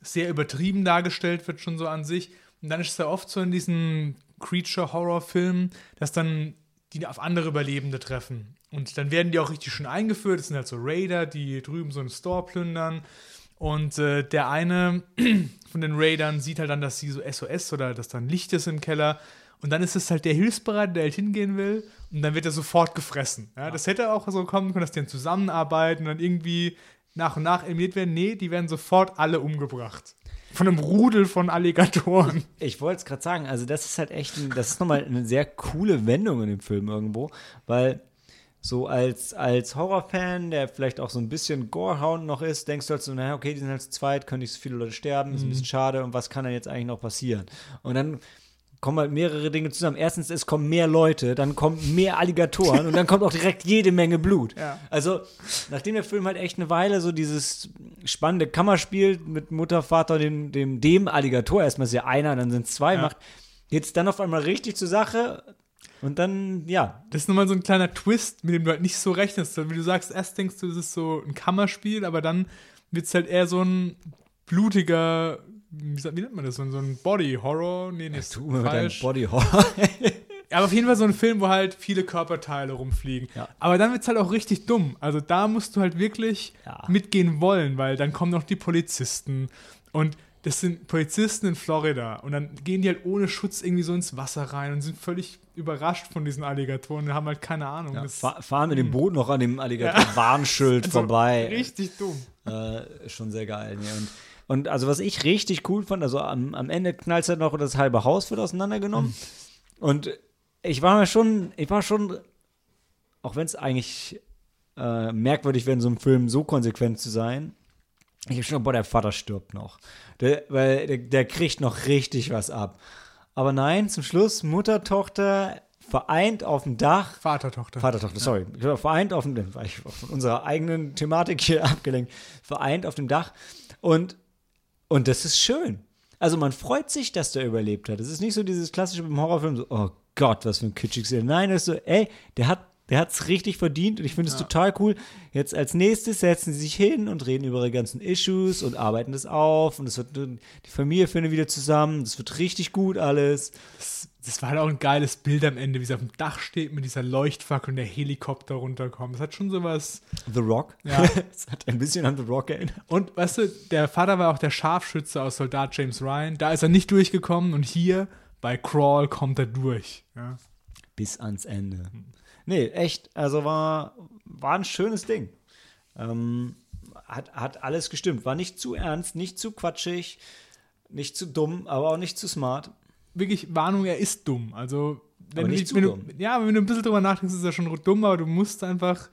sehr übertrieben dargestellt wird, schon so an sich. Und dann ist es ja oft so in diesen Creature-Horror-Filmen, dass dann die auf andere Überlebende treffen. Und dann werden die auch richtig schön eingeführt. Das sind halt so Raider, die drüben so einen Store plündern. Und äh, der eine von den Raidern sieht halt dann, dass sie so SOS oder dass da ein Licht ist im Keller. Und dann ist es halt der Hilfsbereit, der halt hingehen will. Und dann wird er sofort gefressen. Ja, Das hätte auch so kommen können, dass die dann zusammenarbeiten und dann irgendwie nach und nach eliminiert werden. Nee, die werden sofort alle umgebracht. Von einem Rudel von Alligatoren. Ich wollte es gerade sagen, also das ist halt echt, ein, das ist nochmal eine sehr coole Wendung in dem Film irgendwo, weil so als, als Horrorfan, der vielleicht auch so ein bisschen Gorehound noch ist, denkst du halt so, naja, okay, die sind halt zu zweit, können nicht so viele Leute sterben, ist ein bisschen schade und was kann dann jetzt eigentlich noch passieren? Und dann kommen halt mehrere Dinge zusammen. Erstens, es kommen mehr Leute, dann kommen mehr Alligatoren und dann kommt auch direkt jede Menge Blut. Ja. Also, nachdem der Film halt echt eine Weile so dieses spannende Kammerspiel mit Mutter, Vater, dem, dem, dem Alligator, erstmal ist ja einer, dann sind zwei, Ja. macht jetzt dann auf einmal richtig zur Sache und dann, ja, Das ist nochmal so ein kleiner Twist, mit dem du halt nicht so rechnest. Wie du sagst, erst denkst du, es ist so ein Kammerspiel, aber dann wird es halt eher so ein blutiger, wie, wie nennt man das, so ein, Body-Horror? Nee, nee, ist falsch. Body Horror. Aber auf jeden Fall so ein Film, wo halt viele Körperteile rumfliegen. Ja. Aber dann wird es halt auch richtig dumm. Also da musst du halt wirklich Ja. mitgehen wollen, weil dann kommen noch die Polizisten. Und das sind Polizisten in Florida. Und dann gehen die halt ohne Schutz irgendwie so ins Wasser rein und sind völlig überrascht von diesen Alligatoren und haben halt keine Ahnung. Das Fa fahren mit dem Boot noch an dem Alligator-Warnschild also vorbei. Richtig dumm. Äh, schon sehr geil. Nee. Und, und also was ich richtig cool fand, also am, am Ende knallt halt noch und das halbe Haus wird auseinandergenommen. Und ich war mir schon, ich war schon, auch wenn es eigentlich äh, merkwürdig wäre, in so einem Film so konsequent zu sein, ich hab schon, boah, der Vater stirbt noch. Der, weil der, der kriegt noch richtig was ab. Aber nein, zum Schluss, Mutter, Tochter, vereint auf dem Dach, Vater, Tochter. Vater, Tochter, sorry. War Vereint auf dem, war ich von unserer eigenen Thematik hier abgelenkt. Vereint auf dem Dach. Und, und das ist schön. Also man freut sich, dass der überlebt hat. Es ist nicht so dieses klassische beim Horrorfilm, so, oh Gott, was für ein kitschiges. Nein, das ist so, ey, der hat der hat's richtig verdient und ich finde es total cool. Jetzt als nächstes setzen sie sich hin und reden über ihre ganzen Issues und arbeiten das auf und es wird die Familie findet wieder zusammen. Das wird richtig gut alles. Das, das war halt auch ein geiles Bild am Ende, wie sie auf dem Dach steht mit dieser Leuchtfackel und der Helikopter runterkommt. Das hat schon sowas. The Rock. Ja. Es hat ein bisschen an The Rock erinnert. Und weißt du, der Vater war auch der Scharfschütze aus Soldat James Ryan. Da ist er nicht durchgekommen und hier bei Crawl kommt er durch. Ja. bis ans Ende. Nee, echt, also war, war ein schönes Ding. Ähm, hat, hat alles gestimmt. War nicht zu ernst, nicht zu quatschig, nicht zu dumm, aber auch nicht zu smart. Wirklich, Warnung, er ist dumm. Also, wenn, du, wenn du, ja, wenn du ein bisschen drüber nachdenkst, ist er schon dumm, aber du musst einfach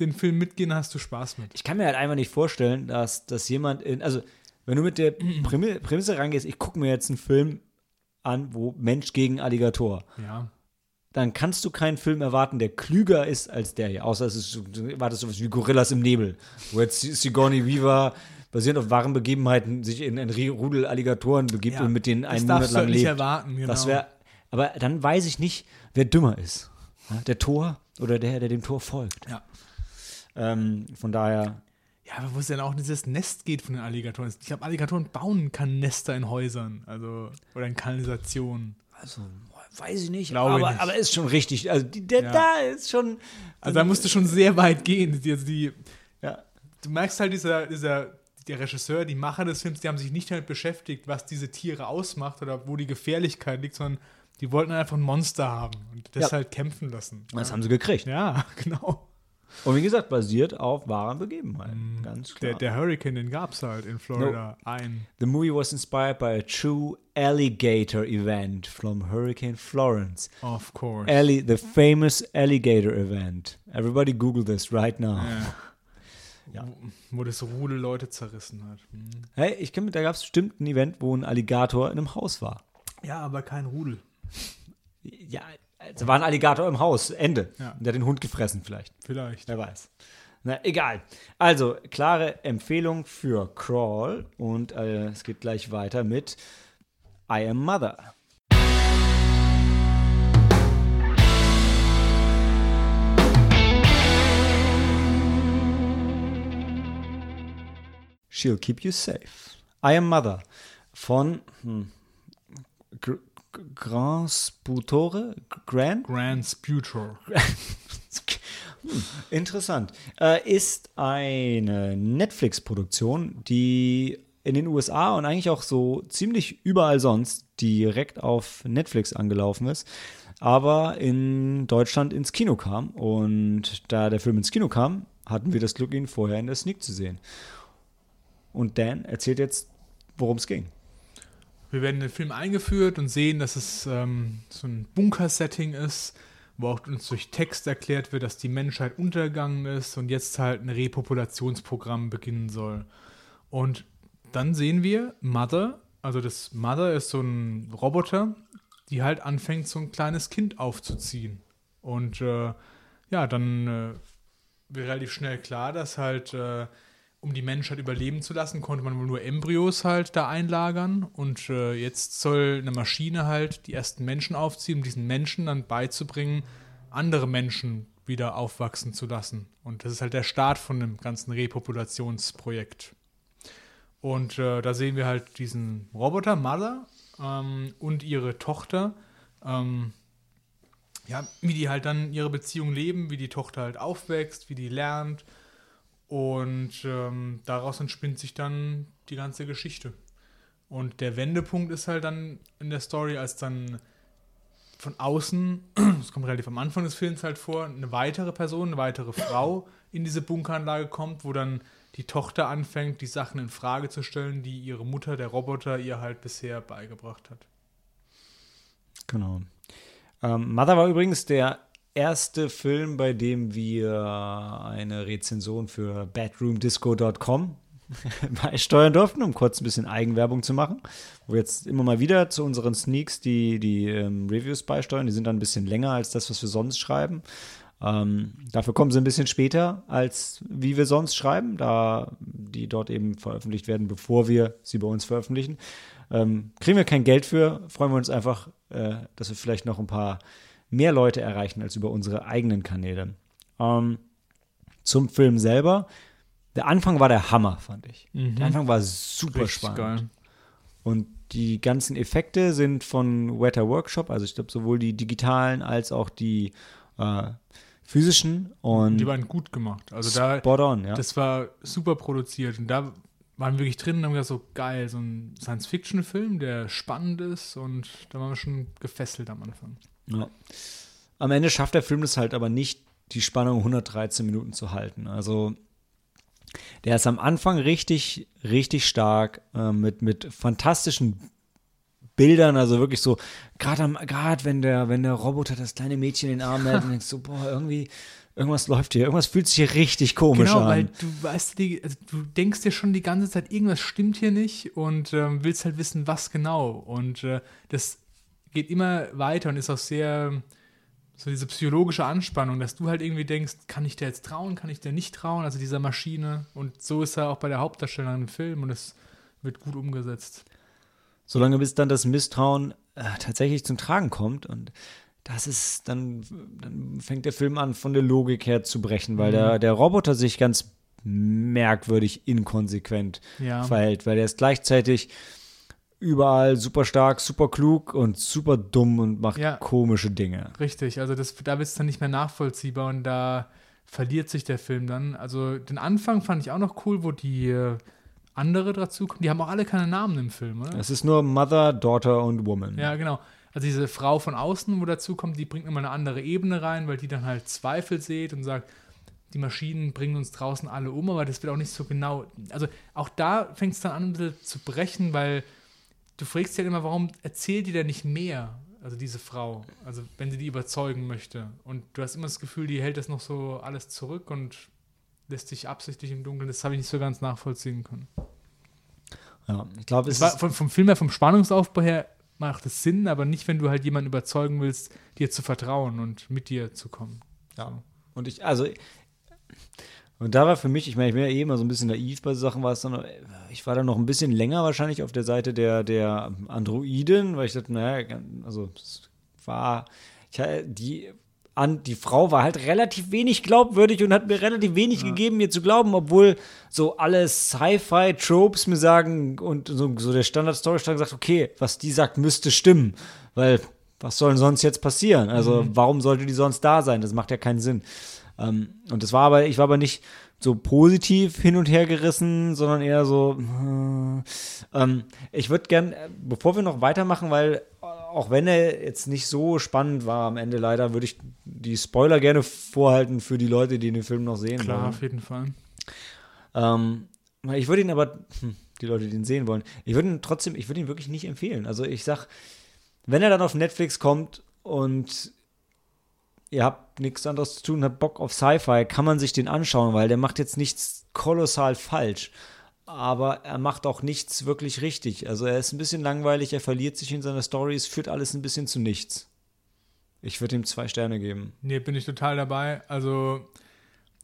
den Film mitgehen, hast du Spaß mit. Ich kann mir halt einfach nicht vorstellen, dass, dass jemand in, also wenn du mit der Prämi- Prämisse rangehst, ich gucke mir jetzt einen Film an, wo Mensch gegen Alligator, Ja. dann kannst du keinen Film erwarten, der klüger ist als der hier. Außer es ist, so- du erwartest sowas wie Gorillas im Nebel, wo jetzt Sigourney Weaver basierend auf wahren Begebenheiten sich in ein Rudel Alligatoren begibt Ja, und mit denen einen Monat lang lebt. erwarten, genau. Das wäre, aber dann weiß ich nicht, wer dümmer ist. Der Tor oder der, der dem Tor folgt. Ja. Ähm, von daher, Ja, aber wo es dann auch dieses Nest geht von den Alligatoren. Ich glaube, Alligatoren bauen keine Nester in Häusern, also oder in Kanalisationen. also weiß ich nicht, Glaube aber, nicht. aber ist schon richtig. Also die, der Ja. da ist schon. Also da musst du schon sehr weit gehen. Also die, Ja. du merkst halt, dieser, dieser, der Regisseur, die Macher des Films, die haben sich nicht damit beschäftigt, was diese Tiere ausmacht oder wo die Gefährlichkeit liegt, sondern die wollten einfach ein Monster haben und das Ja. halt kämpfen lassen. Das haben sie gekriegt. Ja, genau. Und wie gesagt, basiert auf wahren Begebenheiten. Ganz klar. Der, der Hurricane, den gab es halt in Florida. Ein. The movie was inspired by a true alligator event from Hurricane Florence. Of course. Alli the famous alligator event. Everybody Google this right now. ja. Ja. Wo, wo das Rudel Leute zerrissen hat. Hm. Hey, ich kenne, da gab es bestimmt ein Event, wo ein Alligator in einem Haus war. Ja, aber kein Rudel. Ja, also war ein Alligator im Haus. Ende. Ja. Der hat den Hund gefressen vielleicht. Vielleicht. Wer weiß. Na, egal. Also, klare Empfehlung für Crawl. Und äh, es geht gleich weiter mit I Am Mother. She'll keep you safe. I Am Mother von hm, Gr- Gr- Grand Sputore? Grand? Grand Sputor. Hm, Interessant. Äh, ist eine Netflix-Produktion, die in den USA und eigentlich auch so ziemlich überall sonst direkt auf Netflix angelaufen ist, aber in Deutschland ins Kino kam. Und da der Film ins Kino kam, hatten wir das Glück, ihn vorher in der Sneak zu sehen. Und Dan erzählt jetzt, worum es ging. Wir werden in den Film eingeführt und sehen, dass es ähm, so ein Bunker-Setting ist, wo auch uns durch Text erklärt wird, dass die Menschheit untergegangen ist und jetzt halt ein Repopulationsprogramm beginnen soll. Und dann sehen wir Mother, also das Mother ist so ein Roboter, die halt anfängt, so ein kleines Kind aufzuziehen. Und äh, ja, dann äh, wird relativ schnell klar, dass halt, äh, um die Menschheit überleben zu lassen, konnte man wohl nur Embryos halt da einlagern. Und äh, jetzt soll eine Maschine halt die ersten Menschen aufziehen, um diesen Menschen dann beizubringen, andere Menschen wieder aufwachsen zu lassen. Und das ist halt der Start von dem ganzen Repopulationsprojekt. Und äh, da sehen wir halt diesen Roboter, Mother, ähm, und ihre Tochter. Ähm, ja, wie die halt dann ihre Beziehung leben, wie die Tochter halt aufwächst, wie die lernt. Und ähm, daraus entspinnt sich dann die ganze Geschichte. Und der Wendepunkt ist halt dann in der Story, als dann von außen, das kommt relativ am Anfang des Films halt vor, eine weitere Person, eine weitere Frau in diese Bunkeranlage kommt, wo dann die Tochter anfängt, die Sachen in Frage zu stellen, die ihre Mutter, der Roboter, ihr halt bisher beigebracht hat. Genau. Ähm, Mother war übrigens der erste Film, bei dem wir eine Rezension für bedroomdisco.com beisteuern durften, um kurz ein bisschen Eigenwerbung zu machen. Wo wir jetzt immer mal wieder zu unseren Sneaks die, die ähm, Reviews beisteuern. Die sind dann ein bisschen länger als das, was wir sonst schreiben. Ähm, dafür kommen sie ein bisschen später, als wie wir sonst schreiben, da die dort eben veröffentlicht werden, bevor wir sie bei uns veröffentlichen. Ähm, kriegen wir kein Geld für, freuen wir uns einfach, äh, dass wir vielleicht noch ein paar mehr Leute erreichen als über unsere eigenen Kanäle. Ähm, zum Film selber. Der Anfang war der Hammer, fand ich. Mhm. Der Anfang war super Richtig spannend. geil. Und die ganzen Effekte sind von Wetter Workshop, also ich glaube sowohl die digitalen als auch die äh, physischen und Die waren gut gemacht. Also da, on, ja. das war super produziert. Und da waren wir wirklich drin und haben gesagt, so geil, so ein Science-Fiction-Film, der spannend ist. Und da waren wir schon gefesselt am Anfang. Ja. Am Ende schafft der Film es halt aber nicht, die Spannung 113 Minuten zu halten. Also der ist am Anfang richtig, richtig stark äh, mit, mit fantastischen Bildern, also wirklich so, gerade gerade wenn der, wenn der Roboter das kleine Mädchen in den Arm hält und denkst so, boah, irgendwie, irgendwas läuft hier, irgendwas fühlt sich hier richtig komisch Genau, an. weil du weißt, die, also du denkst dir schon die ganze Zeit, irgendwas stimmt hier nicht und ähm, willst halt wissen, was genau. Und äh, das geht immer weiter und ist auch sehr so diese psychologische Anspannung, dass du halt irgendwie denkst, kann ich der jetzt trauen, kann ich der nicht trauen, also dieser Maschine. Und so ist er auch bei der Hauptdarstellerin im Film und es wird gut umgesetzt. Solange bis dann das Misstrauen äh, tatsächlich zum Tragen kommt und das ist, dann, dann fängt der Film an, von der Logik her zu brechen, weil der, der Roboter sich ganz merkwürdig inkonsequent Ja. verhält, weil er ist gleichzeitig überall super stark, super klug und super dumm und macht Ja. komische Dinge. Richtig, also das, da wird es dann nicht mehr nachvollziehbar und da verliert sich der Film dann. Also den Anfang fand ich auch noch cool, wo die äh, andere dazu kommen. Die haben auch alle keine Namen im Film, oder? Es ist nur Mother, Daughter und Woman. Ja, genau. Also diese Frau von außen, wo dazu kommt, die bringt immer eine andere Ebene rein, weil die dann halt Zweifel sieht und sagt, die Maschinen bringen uns draußen alle um, aber das wird auch nicht so genau. Also auch da fängt es dann an, ein bisschen zu brechen, weil du fragst dich halt immer, warum erzählt die denn nicht mehr? Also diese Frau, also wenn sie die überzeugen möchte. Und du hast immer das Gefühl, die hält das noch so alles zurück und lässt sich absichtlich im Dunkeln. Das habe ich nicht so ganz nachvollziehen können. Ja, ich glaube, es Es war vom, vom Film her, vom Spannungsaufbau her macht es Sinn, aber nicht, wenn du halt jemanden überzeugen willst, dir zu vertrauen und mit dir zu kommen. Ja. Und ich, also, und da war für mich, ich meine, ich bin ja eh immer so ein bisschen naiv bei so Sachen, war es dann, ich war dann noch ein bisschen länger wahrscheinlich auf der Seite der, der Androiden, weil ich dachte, naja, also, es war, ich, die, an, die Frau war halt relativ wenig glaubwürdig und hat mir relativ wenig gegeben, mir zu glauben, obwohl so alle Sci-Fi-Tropes mir sagen und so, so der Standard-Story-Strang sagt, okay, was die sagt, müsste stimmen, weil was soll denn sonst jetzt passieren? Also, warum sollte die sonst da sein? Das macht ja keinen Sinn. Ähm, und das war aber, ich war aber nicht so positiv hin und her gerissen, sondern eher so, äh, ähm, ich würde gern, äh, bevor wir noch weitermachen, weil äh, auch wenn er jetzt nicht so spannend war am Ende leider, würde ich die Spoiler gerne vorhalten für die Leute, die den Film noch sehen Klar, wollen. auf jeden Fall. Ähm, ich würde ihn aber, hm, die Leute, die ihn sehen wollen, ich würde ihn trotzdem, ich würde ihn wirklich nicht empfehlen. Also ich sag, wenn er dann auf Netflix kommt und ihr habt nichts anderes zu tun, habt Bock auf Sci-Fi, kann man sich den anschauen, weil der macht jetzt nichts kolossal falsch. aber er macht auch nichts wirklich richtig. Also er ist ein bisschen langweilig, er verliert sich in seiner Story, es führt alles ein bisschen zu nichts. Ich würde ihm zwei Sterne geben. Nee, bin ich total dabei. Also,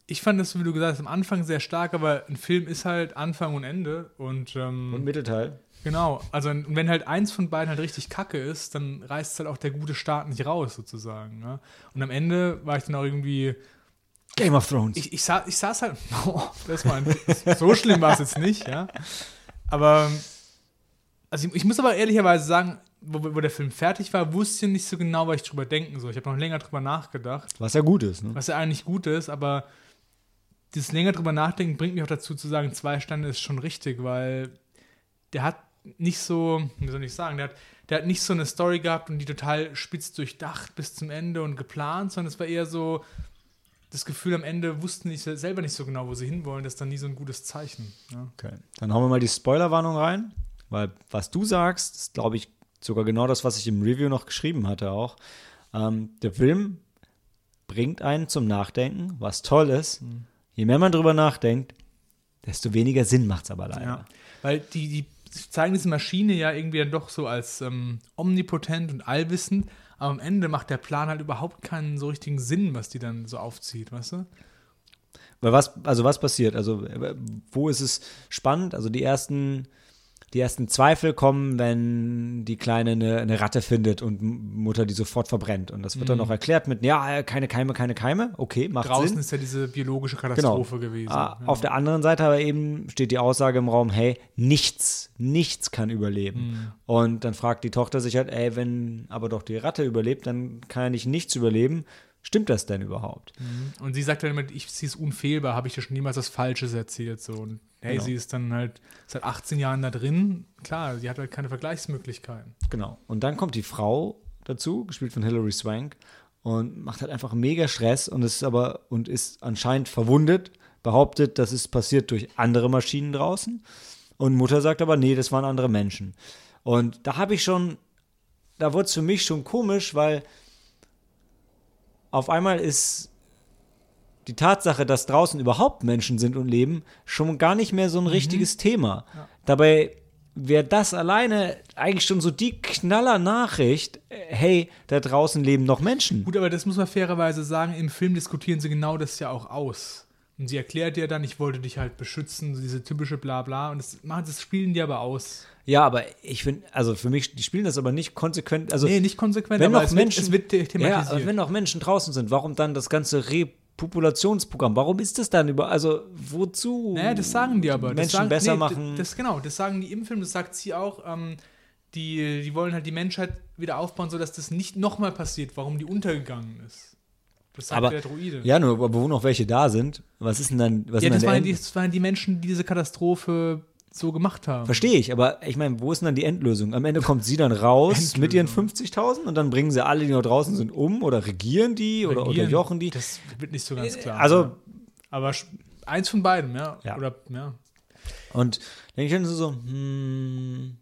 ich fand das, wie du gesagt hast, am Anfang sehr stark, aber ein Film ist halt Anfang und Ende. Und, ähm, Und Mittelteil. Genau, also wenn halt eins von beiden halt richtig kacke ist, dann reißt halt auch der gute Start nicht raus, sozusagen. Ne? Und am Ende war ich dann auch irgendwie. Game of Thrones. Ich, ich, sa ich saß halt. Oh, das war ein, so schlimm war es jetzt nicht, ja. Aber. Also, ich, ich muss aber ehrlicherweise sagen, wo, wo der Film fertig war, wusste ich nicht so genau, was ich drüber denken soll. Ich habe noch länger drüber nachgedacht. Was ja gut ist, ne? was ja eigentlich gut ist, aber dieses länger drüber nachdenken bringt mich auch dazu zu sagen, zwei Sterne ist schon richtig, weil der hat nicht so, wie soll ich sagen, der hat, der hat nicht so eine Story gehabt und die total spitz durchdacht bis zum Ende und geplant, sondern es war eher so das Gefühl, am Ende wussten die selber nicht so genau, wo sie hinwollen. Das ist dann nie so ein gutes Zeichen. Ja. Okay. Dann hauen wir mal die Spoilerwarnung rein, weil was du sagst, ist, glaube ich, sogar genau das, was ich im Review noch geschrieben hatte auch. Ähm, der Film bringt einen zum Nachdenken, was toll ist. Je mehr man drüber nachdenkt, desto weniger Sinn macht es aber leider. Ja. Weil die, die zeigen diese Maschine ja irgendwie dann doch so als ähm, omnipotent und allwissend, aber am Ende macht der Plan halt überhaupt keinen so richtigen Sinn, was die dann so aufzieht, weißt du? Weil was, also was passiert? Also, äh, wo ist es spannend? Also die ersten, die ersten Zweifel kommen, wenn die Kleine eine, eine Ratte findet und Mutter die sofort verbrennt. Und das wird dann noch erklärt mit, ja, keine Keime, keine Keime. Okay, macht Draußen Sinn. ist ja diese biologische Genau. Katastrophe gewesen. Ah, ja. Auf der anderen Seite aber eben steht die Aussage im Raum, hey, nichts, nichts kann überleben. Mhm. Und dann fragt die Tochter sich halt, ey, wenn aber doch die Ratte überlebt, dann kann ja nicht nichts überleben. Stimmt das denn überhaupt? Und sie sagt dann immer, ich, sie ist unfehlbar, habe ich dir schon niemals was Falsches erzählt. So. Und hey, Genau. sie ist dann halt seit 18 Jahren da drin. Klar, sie hat halt keine Vergleichsmöglichkeiten. Genau. Und dann kommt die Frau dazu, gespielt von Hilary Swank, und macht halt einfach mega Stress und ist aber und ist anscheinend verwundet, behauptet, das ist passiert durch andere Maschinen draußen. Und Mutter sagt aber, nee, das waren andere Menschen. Und da habe ich schon, da wurde es für mich schon komisch, weil auf einmal ist die Tatsache, dass draußen überhaupt Menschen sind und leben, schon gar nicht mehr so ein richtiges Thema. Dabei wäre das alleine eigentlich schon so die Knaller-Nachricht, äh, hey, da draußen leben noch Menschen. Gut, aber das muss man fairerweise sagen, im Film diskutieren sie genau das ja auch aus. Und sie erklärt ja dann, ich wollte dich halt beschützen, diese typische Blabla. Und das, machen, das spielen die aber aus. Ja, aber ich finde, also für mich, die spielen das aber nicht konsequent. Also Nee, nicht konsequent, wenn aber noch es, Menschen, wird, es wird the- ja, thematisiert. aber wenn noch Menschen draußen sind, warum dann das ganze Repopulationsprogramm? Warum ist das dann über, also wozu? Naja, das sagen die aber. Das Menschen sagen, besser nee, machen. Das, genau, das sagen die im Film, das sagt sie auch. Ähm, die, die wollen halt die Menschheit wieder aufbauen, sodass das nicht nochmal passiert, warum die untergegangen ist. Das sagt aber der Druide. ja, nur aber wo noch welche da sind, was ist denn dann, was Ja, das waren, die, das waren die Menschen, die diese Katastrophe so gemacht haben. Verstehe ich, aber ich meine, wo ist denn dann die Endlösung? Am Ende kommt sie dann raus mit ihren 50.000 und dann bringen sie alle, die noch draußen sind, um oder regieren die oder Regieren, unterjochen die. Das wird nicht so ganz klar. Also, ja. aber sch- eins von beiden, ja. Ja. Oder, ja. Und denke ich dann so, hm,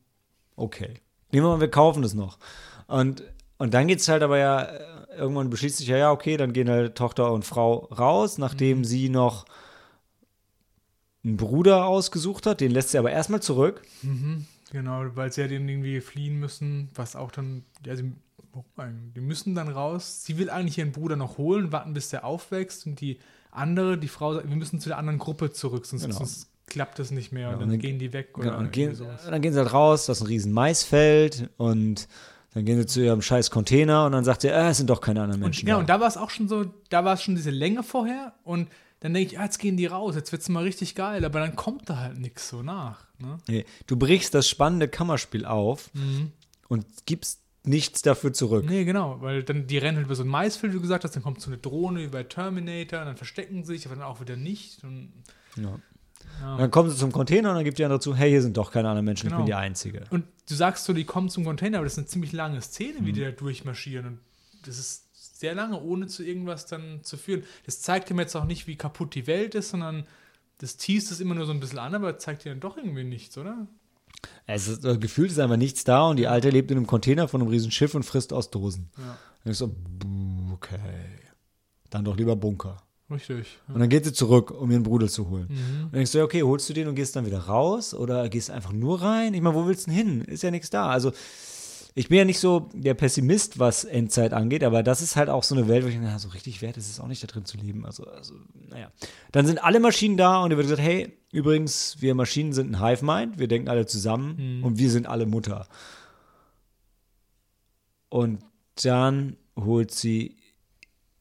okay. Nehmen wir mal, wir kaufen das noch. Und, und dann geht es halt aber ja, äh, irgendwann beschließt sich ja, ja, okay, dann gehen halt Tochter und Frau raus, nachdem Mhm. sie noch einen Bruder ausgesucht hat, den lässt sie aber erstmal zurück. Genau, weil sie ja den irgendwie fliehen müssen, was auch dann, ja, sie, die müssen dann raus. Sie will eigentlich ihren Bruder noch holen, warten, bis der aufwächst und die andere, die Frau sagt, wir müssen zu der anderen Gruppe zurück, sonst, Genau. sonst klappt das nicht mehr und und dann dann- gehen die weg oder Genau, und gehen, dann gehen sie halt raus, das ist ein riesen Maisfeld und dann gehen sie zu ihrem scheiß Container und dann sagt sie, äh, es sind doch keine anderen Und, Menschen. genau, da. und da war es auch schon so, da war es schon diese Länge vorher und dann denke ich, ja, jetzt gehen die raus, jetzt wird es mal richtig geil, aber dann kommt da halt nichts so nach. Ne? Nee, du brichst das spannende Kammerspiel auf Mhm. und gibst nichts dafür zurück. Nee, genau, weil dann die rennen halt über so ein Maisfeld, wie du gesagt hast, dann kommt so eine Drohne wie bei Terminator, und dann verstecken sie sich, aber dann auch wieder nicht. Und, Ja. ja. Dann kommen sie zum Container und dann gibt die andere zu, hey, hier sind doch keine anderen Menschen, Genau. ich bin die Einzige. und du sagst so, die kommen zum Container, aber das ist eine ziemlich lange Szene, Mhm. wie die da durchmarschieren. Und das ist sehr lange, ohne zu irgendwas dann zu führen. Das zeigt ihm jetzt auch nicht, wie kaputt die Welt ist, sondern das teast es immer nur so ein bisschen an, aber zeigt dir dann doch irgendwie nichts, oder? Es ist, äh, gefühlt ist einfach nichts da und die Alte lebt in einem Container von einem riesen Schiff und frisst aus Dosen. Ja. Und ich so, okay. Dann doch lieber Bunker. Richtig. Ja. Und dann geht sie zurück, um ihren Bruder zu holen. Mhm. Und denkst du, ja, okay, holst du den und gehst dann wieder raus oder gehst einfach nur rein? Ich meine, wo willst du denn hin? Ist ja nichts da. Also, ich bin ja nicht so der Pessimist, was Endzeit angeht, aber das ist halt auch so eine Welt, wo ich denke, so richtig wert ist es auch nicht, da drin zu leben. Also, also, naja. Dann sind alle Maschinen da und er wird gesagt, hey, übrigens, wir Maschinen sind ein Hive-Mind, wir denken alle zusammen Mhm. und wir sind alle Mutter. Und dann holt sie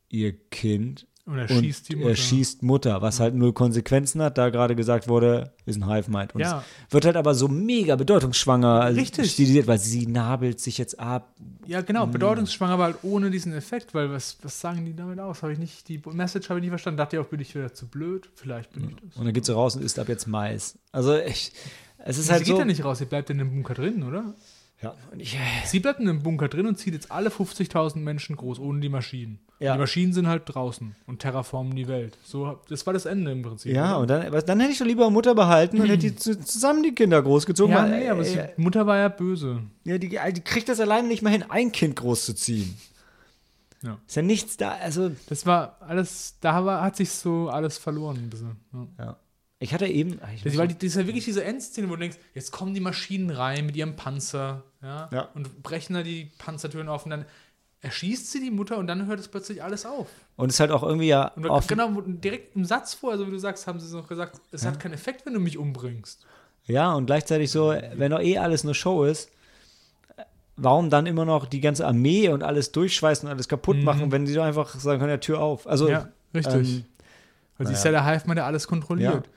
ihr Kind Und er und schießt die Mutter. er schießt Mutter, was halt null Konsequenzen hat, da gerade gesagt wurde, ist ein Hive-Mind. Und Ja. wird halt aber so mega bedeutungsschwanger also Richtig. stilisiert, weil sie nabelt sich jetzt ab. Ja, genau, Mhm. bedeutungsschwanger, aber halt ohne diesen Effekt, weil was, was sagen die damit aus? Habe ich nicht, die Message habe ich nicht verstanden. Dachte ich auch, bin ich wieder zu blöd? Vielleicht bin ich das. Und dann geht sie raus und isst ab jetzt Mais. Also ich, es ist sie halt geht so. ja nicht raus, sie bleibt in dem Bunker drin, oder? Ja, und ich, Sie bleibt in dem Bunker drin und zieht jetzt alle 50.000 Menschen groß, ohne die Maschinen. Ja. Die Maschinen sind halt draußen und terraformen die Welt. So, das war das Ende im Prinzip. ja, oder? und dann, aber dann hätte ich doch lieber Mutter behalten und hätte die zu, zusammen die Kinder großgezogen. ja, weil, nee, aber äh, sie, Mutter war ja böse. ja, die, die kriegt das alleine nicht mal hin, ein Kind großzuziehen. Ja. Ist ja nichts da, also Das war alles, da war, hat sich so alles verloren ein bisschen. Ja. ja. Ich hatte eben, ah, ich Das, weil die, das ist ja wirklich diese Endszene, wo du denkst, jetzt kommen die Maschinen rein mit ihrem Panzer, ja, Ja. und brechen da die Panzertüren auf und dann erschießt sie die Mutter und dann hört es plötzlich alles auf. und es ist halt auch irgendwie ja Und offen, genau, direkt im Satz vor, also wie du sagst, haben sie es noch gesagt, es hat keinen Effekt, wenn du mich umbringst. Ja, und gleichzeitig so, wenn doch eh alles nur Show ist, warum dann immer noch die ganze Armee und alles durchschweißen und alles kaputt Mhm. machen, wenn die doch einfach sagen können, ja, Tür auf. Also, ja, richtig. ähm, Weil sie ist ja der Hive-Man, der alles kontrolliert. Ja.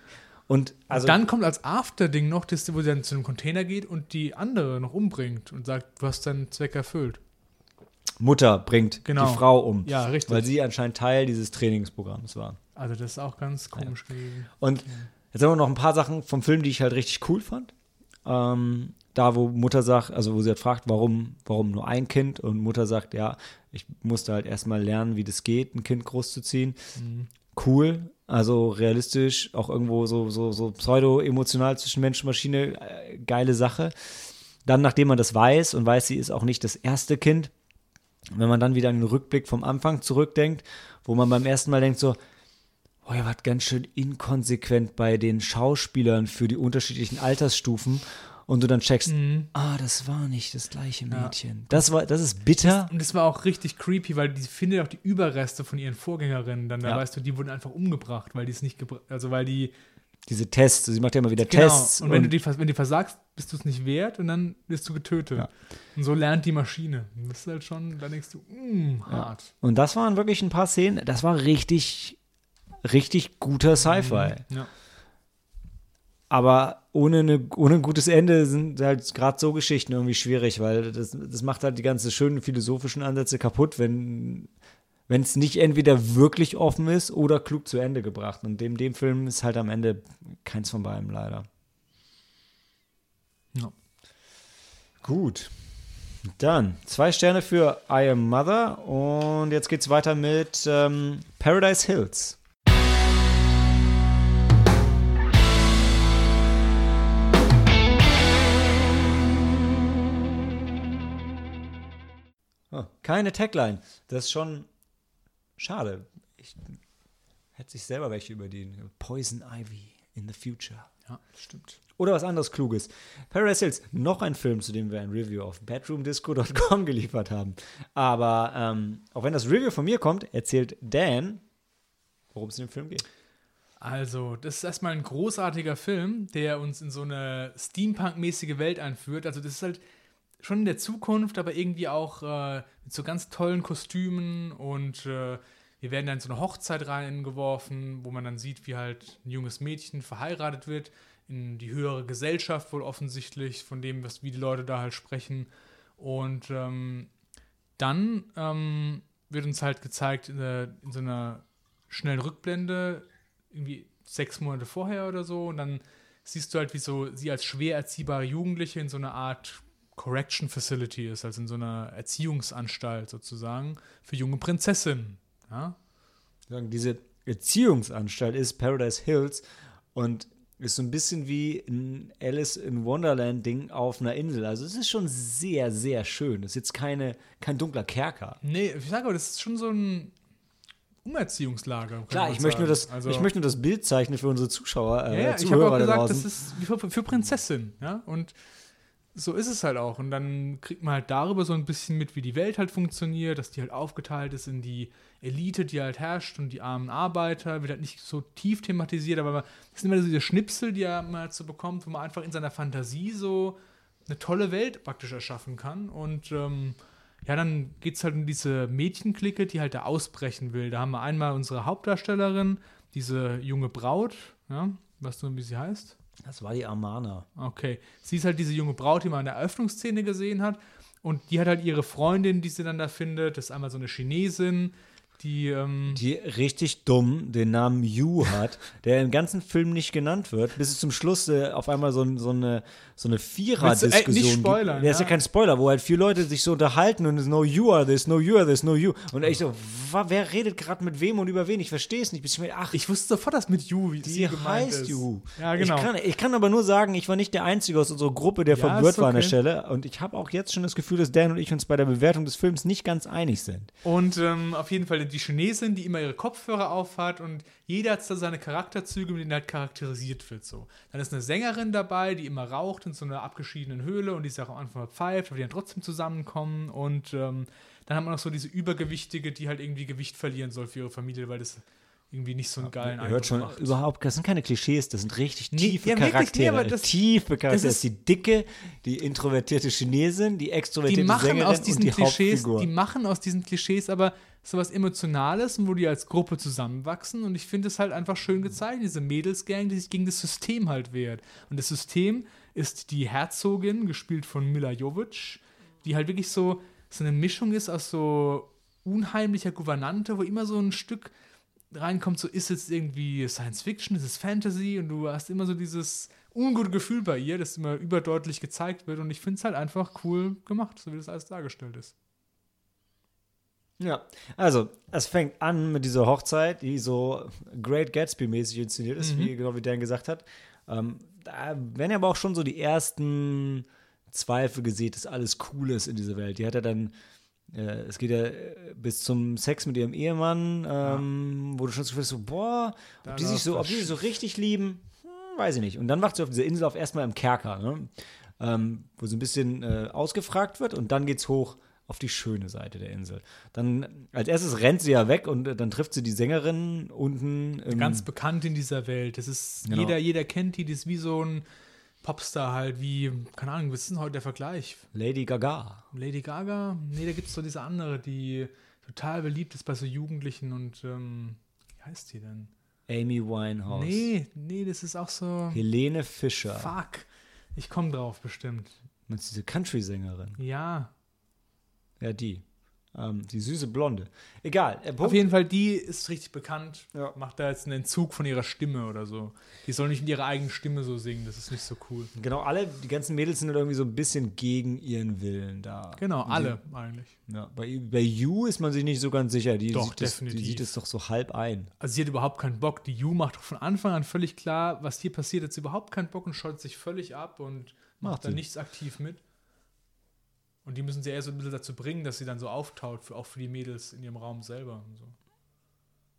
und also, und dann kommt als After-Ding noch, das, wo sie dann zu einem Container geht und die andere noch umbringt und sagt, du hast deinen Zweck erfüllt. Mutter bringt Genau. die Frau um, Ja, richtig. weil sie anscheinend Teil dieses Trainingsprogramms war. Also das ist auch ganz komisch gewesen. Und jetzt haben wir noch ein paar Sachen vom Film, die ich halt richtig cool fand. Ähm, da, wo Mutter sagt, also wo sie halt fragt, warum, warum nur ein Kind und Mutter sagt, ja, ich musste halt erstmal lernen, wie das geht, ein Kind großzuziehen. Mhm. Cool, also realistisch, auch irgendwo so, so, so pseudo-emotional zwischen Mensch und Maschine, äh, geile Sache. Dann, nachdem man das weiß und weiß, sie ist auch nicht das erste Kind, wenn man dann wieder den Rückblick vom Anfang zurückdenkt, wo man beim ersten Mal denkt so, oh, ihr wart ganz schön inkonsequent bei den Schauspielern für die unterschiedlichen Altersstufen und du dann checkst, ah, das war nicht das gleiche Mhm. Ja. Mädchen. Das war, das ist bitter. Und das war auch richtig creepy, weil die findet auch die Überreste von ihren Vorgängerinnen. Dann, da Ja. weißt du, die wurden einfach umgebracht, weil die es nicht gebracht, also weil die Diese Tests, sie macht ja immer wieder genau. Tests. Und wenn du die, wenn du versagst, bist du es nicht wert und dann wirst du getötet. Ja. Und so lernt die Maschine. Und Das ist halt schon, da denkst du, mm, hart. Und das waren wirklich ein paar Szenen, das war richtig, richtig guter Sci-Fi. Ja. Aber ohne, eine, ohne ein gutes Ende sind halt gerade so Geschichten irgendwie schwierig, weil das, das macht halt die ganzen schönen philosophischen Ansätze kaputt, wenn wenn es nicht entweder wirklich offen ist oder klug zu Ende gebracht. Und dem, dem Film ist halt am Ende keins von beiden leider. Ja. Gut. Dann zwei Sterne für I Am Mother und jetzt geht's weiter mit ähm, Paradise Hills. Keine Tagline. Das ist schon schade. Ich hätte sich selber welche überdienen. Poison Ivy in the future. ja, stimmt. Oder was anderes Kluges. Paradise Hills, noch ein Film, zu dem wir ein Review auf bedroomdisco.com geliefert haben. Aber ähm, auch wenn das Review von mir kommt, erzählt Dan, worum es in dem Film geht. Also, das ist erstmal ein großartiger Film, der uns in so eine Steampunk-mäßige Welt einführt. Also, das ist halt schon in der Zukunft, aber irgendwie auch äh, mit so ganz tollen Kostümen und äh, wir werden dann in so eine Hochzeit reingeworfen, wo man dann sieht, wie halt ein junges Mädchen verheiratet wird in die höhere Gesellschaft wohl offensichtlich, von dem, was, wie die Leute da halt sprechen. Und ähm, dann ähm, wird uns halt gezeigt in, der, in so einer schnellen Rückblende, irgendwie sechs Monate vorher oder so, und dann siehst du halt, wie so sie als schwer erziehbare Jugendliche in so einer Art Correction Facility ist, also in so einer Erziehungsanstalt sozusagen für junge Prinzessinnen. Ja? Diese Erziehungsanstalt ist Paradise Hills und ist so ein bisschen wie ein Alice in Wonderland Ding auf einer Insel. Also es ist schon sehr, sehr schön. Es ist jetzt keine, kein dunkler Kerker. Nee, ich sage aber, das ist schon so ein Umerziehungslager. Klar, ich möchte, nur das, also, ich möchte nur das Bild zeichnen für unsere Zuschauer, äh, ja, ja, ich habe Zuhörer auch gesagt, draußen. das ist wie für, für Prinzessin, ja, und so ist es halt auch. Und dann kriegt man halt darüber so ein bisschen mit, wie die Welt halt funktioniert, dass die halt aufgeteilt ist in die Elite, die halt herrscht und die armen Arbeiter, wird halt nicht so tief thematisiert, aber man- das sind immer so diese Schnipsel, die er mal so bekommt, wo man einfach in seiner Fantasie so eine tolle Welt praktisch erschaffen kann. Und ähm, ja, dann geht es halt um diese Mädchenklicke, die halt da ausbrechen will. Da haben wir einmal unsere Hauptdarstellerin, diese junge Braut, ja, weißt du, wie sie heißt? Das war die Amana. Okay. Sie ist halt diese junge Braut, die man in der Eröffnungsszene gesehen hat. Und die hat halt ihre Freundin, die sie dann da findet. Das ist einmal so eine Chinesin, die, ähm, Die richtig dumm den Namen Yu hat, der im ganzen Film nicht genannt wird, bis es zum Schluss äh, auf einmal so, so eine, so eine Vierer-Diskussion gibt. spoilern, Ja, ist ja kein Spoiler, wo halt vier Leute sich so unterhalten und es no you are this, no you are this, no you. Und ich so, wer redet gerade mit wem und über wen? Ich verstehe es nicht. Bis ich mir, ach, ich wusste sofort, dass mit Yu, wie die heißt ist. Yu. Ja, genau. Ich kann, ich kann aber nur sagen, ich war nicht der Einzige aus unserer Gruppe, der Ja, verwirrt ist war an der okay. Stelle. Und ich habe auch jetzt schon das Gefühl, dass Dan und ich uns bei der Bewertung des Films nicht ganz einig sind. Und ähm, auf jeden Fall die Chinesin, die immer ihre Kopfhörer aufhat und jeder hat so seine Charakterzüge, mit denen halt charakterisiert wird. So. Dann ist eine Sängerin dabei, die immer raucht in so einer abgeschiedenen Höhle und die auch am Anfang mal pfeift, aber die dann trotzdem zusammenkommen. Und ähm, dann haben wir noch so diese Übergewichtige, die halt irgendwie Gewicht verlieren soll für ihre Familie, weil das irgendwie nicht so einen geilen Ihr hört schon, macht. überhaupt, das sind keine Klischees, das sind richtig Nee, tiefe ja, wirklich, Charaktere. nee, das- tiefe Charaktere. Das das ist die dicke, die introvertierte Chinesin, die die extrovertierte machen Sängerin aus diesen und die Klischees, Hauptfigur. die machen aus diesen Klischees aber sowas Emotionales, wo die als Gruppe zusammenwachsen und ich finde es halt einfach schön gezeichnet, diese Mädelsgang, die sich gegen das System halt wehrt. Und das System ist die Herzogin, gespielt von Mila Jovic, die halt wirklich so, so eine Mischung ist aus so unheimlicher Gouvernante, wo immer so ein Stück reinkommt, so ist es irgendwie Science Fiction, ist es Fantasy und du hast immer so dieses ungute Gefühl bei ihr, das immer überdeutlich gezeigt wird und ich finde es halt einfach cool gemacht, so wie das alles dargestellt ist. Ja, also, es fängt an mit dieser Hochzeit, die so Great Gatsby-mäßig inszeniert ist, wie genau wie Dan gesagt hat. Ähm, da werden ja aber auch schon so die ersten Zweifel gesät, dass alles cool ist in dieser Welt. Die hat ja dann, äh, es geht ja äh, bis zum Sex mit ihrem Ehemann, ähm, wo du schon so so, boah, ob die sich so, ob die sich so richtig lieben, hm, weiß ich nicht. Und dann wacht sie auf dieser Insel auf erstmal im Kerker, ne? ähm, wo sie ein bisschen äh, ausgefragt wird und dann geht's hoch auf die schöne Seite der Insel. Dann als erstes rennt sie ja weg und äh, dann trifft sie die Sängerin unten Ganz bekannt in dieser Welt. Das ist, Genau. jeder, jeder kennt die, das ist wie so ein Popstar halt, wie, keine Ahnung, was ist denn heute der Vergleich? Lady Gaga. Lady Gaga? Nee, da gibt es so diese andere, die total beliebt ist bei so Jugendlichen und, ähm, wie heißt die denn? Amy Winehouse. Nee, nee, das ist auch so, Helene Fischer. fuck. Ich komme drauf bestimmt. Meinst du diese Country-Sängerin? Ja, Ja, die. Ähm, die süße Blonde. Egal. Äh, Auf jeden Fall, die ist richtig bekannt. Ja. Macht da jetzt einen Entzug von ihrer Stimme oder so. Die soll nicht mit ihrer eigenen Stimme so singen, das ist nicht so cool. Genau, alle, die ganzen Mädels sind dann irgendwie so ein bisschen gegen ihren Willen da. Genau, alle eigentlich. Die, ja, bei, bei You ist man sich nicht so ganz sicher. Die, Doch, sieht, das, die definitiv. sieht es doch so halb ein. Also sie hat überhaupt keinen Bock. Die Yu macht doch von Anfang an völlig klar, was hier passiert, hat sie überhaupt keinen Bock und schaltet sich völlig ab und macht, Macht da nichts aktiv mit. Und die müssen sie eher so ein bisschen dazu bringen, dass sie dann so auftaut, für, auch für die Mädels in ihrem Raum selber. Und so.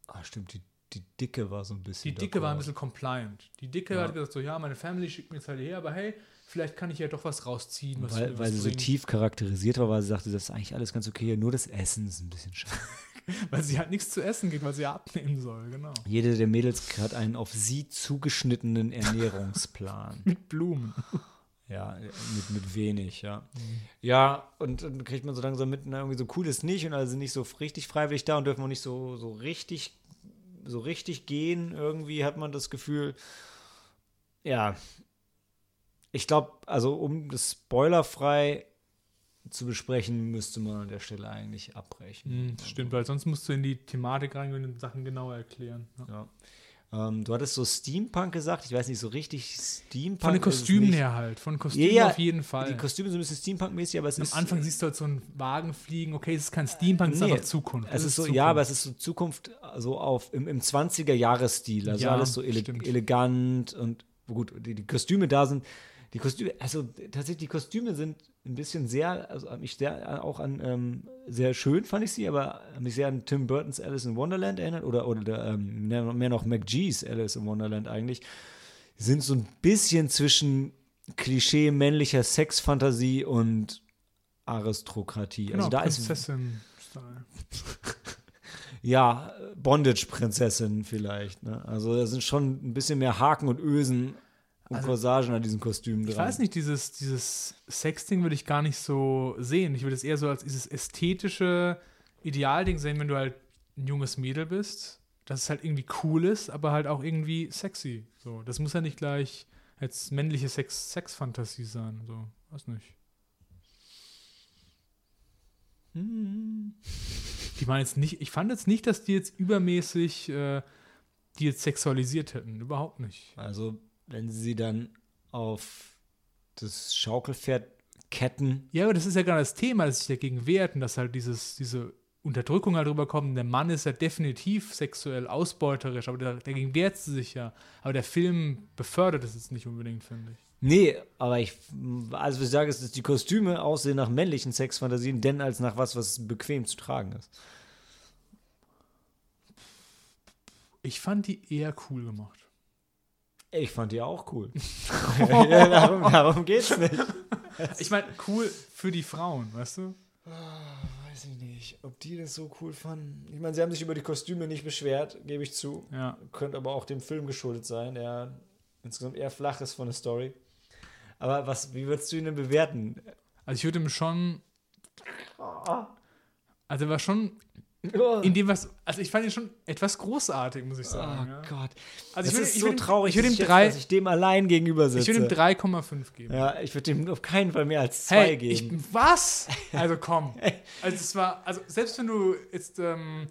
Ah, stimmt, die, die Dicke war so ein bisschen. Die Dicke war ein bisschen compliant. Die Dicke Ja. hat gesagt, so ja, meine Family schickt mir jetzt halt her, aber hey, vielleicht kann ich ja doch was rausziehen, was Weil, mir weil was sie so tief charakterisiert war, weil sie sagte, das ist eigentlich alles ganz okay, nur das Essen ist ein bisschen schade. Weil sie halt nichts zu essen gibt, weil sie ja abnehmen soll, genau. Jede der Mädels hat einen auf sie zugeschnittenen Ernährungsplan. Mit Blumen. Ja, mit, mit wenig, ja. Ja, und dann kriegt man so langsam mit, na, irgendwie so cool ist nicht und alle sind nicht so richtig freiwillig da und dürfen auch nicht so, so richtig, so richtig gehen. Irgendwie hat man das Gefühl, ja. Ich glaube, also um das spoilerfrei zu besprechen, müsste man an der Stelle eigentlich abbrechen. Hm, das stimmt, weil sonst musst du in die Thematik reingehen und Sachen genauer erklären. Ja. Ja. Ähm, du hattest so Steampunk gesagt, ich weiß nicht so richtig Steampunk. Von den Kostümen her halt. Von Kostümen Ja, ja, auf jeden Fall. Die Kostüme sind ein bisschen Steampunk-mäßig, aber es Am ist. Anfang siehst du halt so einen Wagen fliegen. Okay, es ist kein Steampunk, es ist Nee, einfach Zukunft. Es ist so, Zukunft. ja, aber es ist so Zukunft so auf im, im 20er-Jahres-Stil. Also Ja, alles so ele stimmt. elegant und gut, die, die Kostüme da sind, Die Kostüme, also tatsächlich, die Kostüme sind ein bisschen sehr, also hab mich sehr auch an, ähm, sehr schön fand ich sie, aber haben mich sehr an Tim Burtons Alice in Wonderland erinnert oder, oder der, ähm, mehr noch McGee's Alice in Wonderland eigentlich. Sind so ein bisschen zwischen Klischee männlicher Sexfantasie und Aristokratie. Genau, also da ist Prinzessin-Style. ja, Bondage-Prinzessin vielleicht. Ne? Also da sind schon ein bisschen mehr Haken und Ösen und Also, Corsagen an diesen Kostümen dran. Ich weiß nicht, dieses, dieses Sexting würde ich gar nicht so sehen. Ich würde es eher so als dieses ästhetische Idealding sehen, wenn du halt ein junges Mädel bist, dass es halt irgendwie cool ist, aber halt auch irgendwie sexy. So, das muss ja nicht gleich als männliche Sex Sexfantasie sein. So, weiß nicht. Hm. Die waren jetzt nicht, ich fand jetzt nicht, dass die jetzt übermäßig äh, die jetzt sexualisiert hätten. Überhaupt nicht. Also, wenn sie dann auf das Schaukelpferd ketten. Ja, aber das ist ja gerade das Thema, dass sich dagegen wehrt und dass halt dieses, diese Unterdrückung halt rüberkommt. Der Mann ist ja definitiv sexuell ausbeuterisch, aber dagegen wehrt sie sich ja. Aber der Film befördert es jetzt nicht unbedingt, finde ich. Nee, aber ich, also ich sage, ist die Kostüme aussehen nach männlichen Sexfantasien, denn als nach was, was bequem zu tragen ist. Ich fand die eher cool gemacht. Ich fand die auch cool. ja, darum, darum geht's nicht. Ich meine, cool für die Frauen, weißt du? Weiß ich nicht, ob die das so cool fanden. Ich meine, sie haben sich über die Kostüme nicht beschwert, gebe ich zu. Ja. Könnte aber auch dem Film geschuldet sein, der insgesamt eher flach ist von der Story. Aber was, wie würdest du ihn denn bewerten? Also ich würde ihm schon. Also er war schon in dem was. Also ich fand ihn schon etwas großartig, muss ich Oh sagen. ja. Gott. Also das ich ist ich so ihm- traurig, ich würd dass ihm drei- dass ich dem allein gegenüber sitze. Ich würde ihm 3,5 geben. Ja, ich würde ihm auf keinen Fall mehr als zwei Hey, geben. ich, was? Also komm. Also es war, also selbst wenn du jetzt ähm,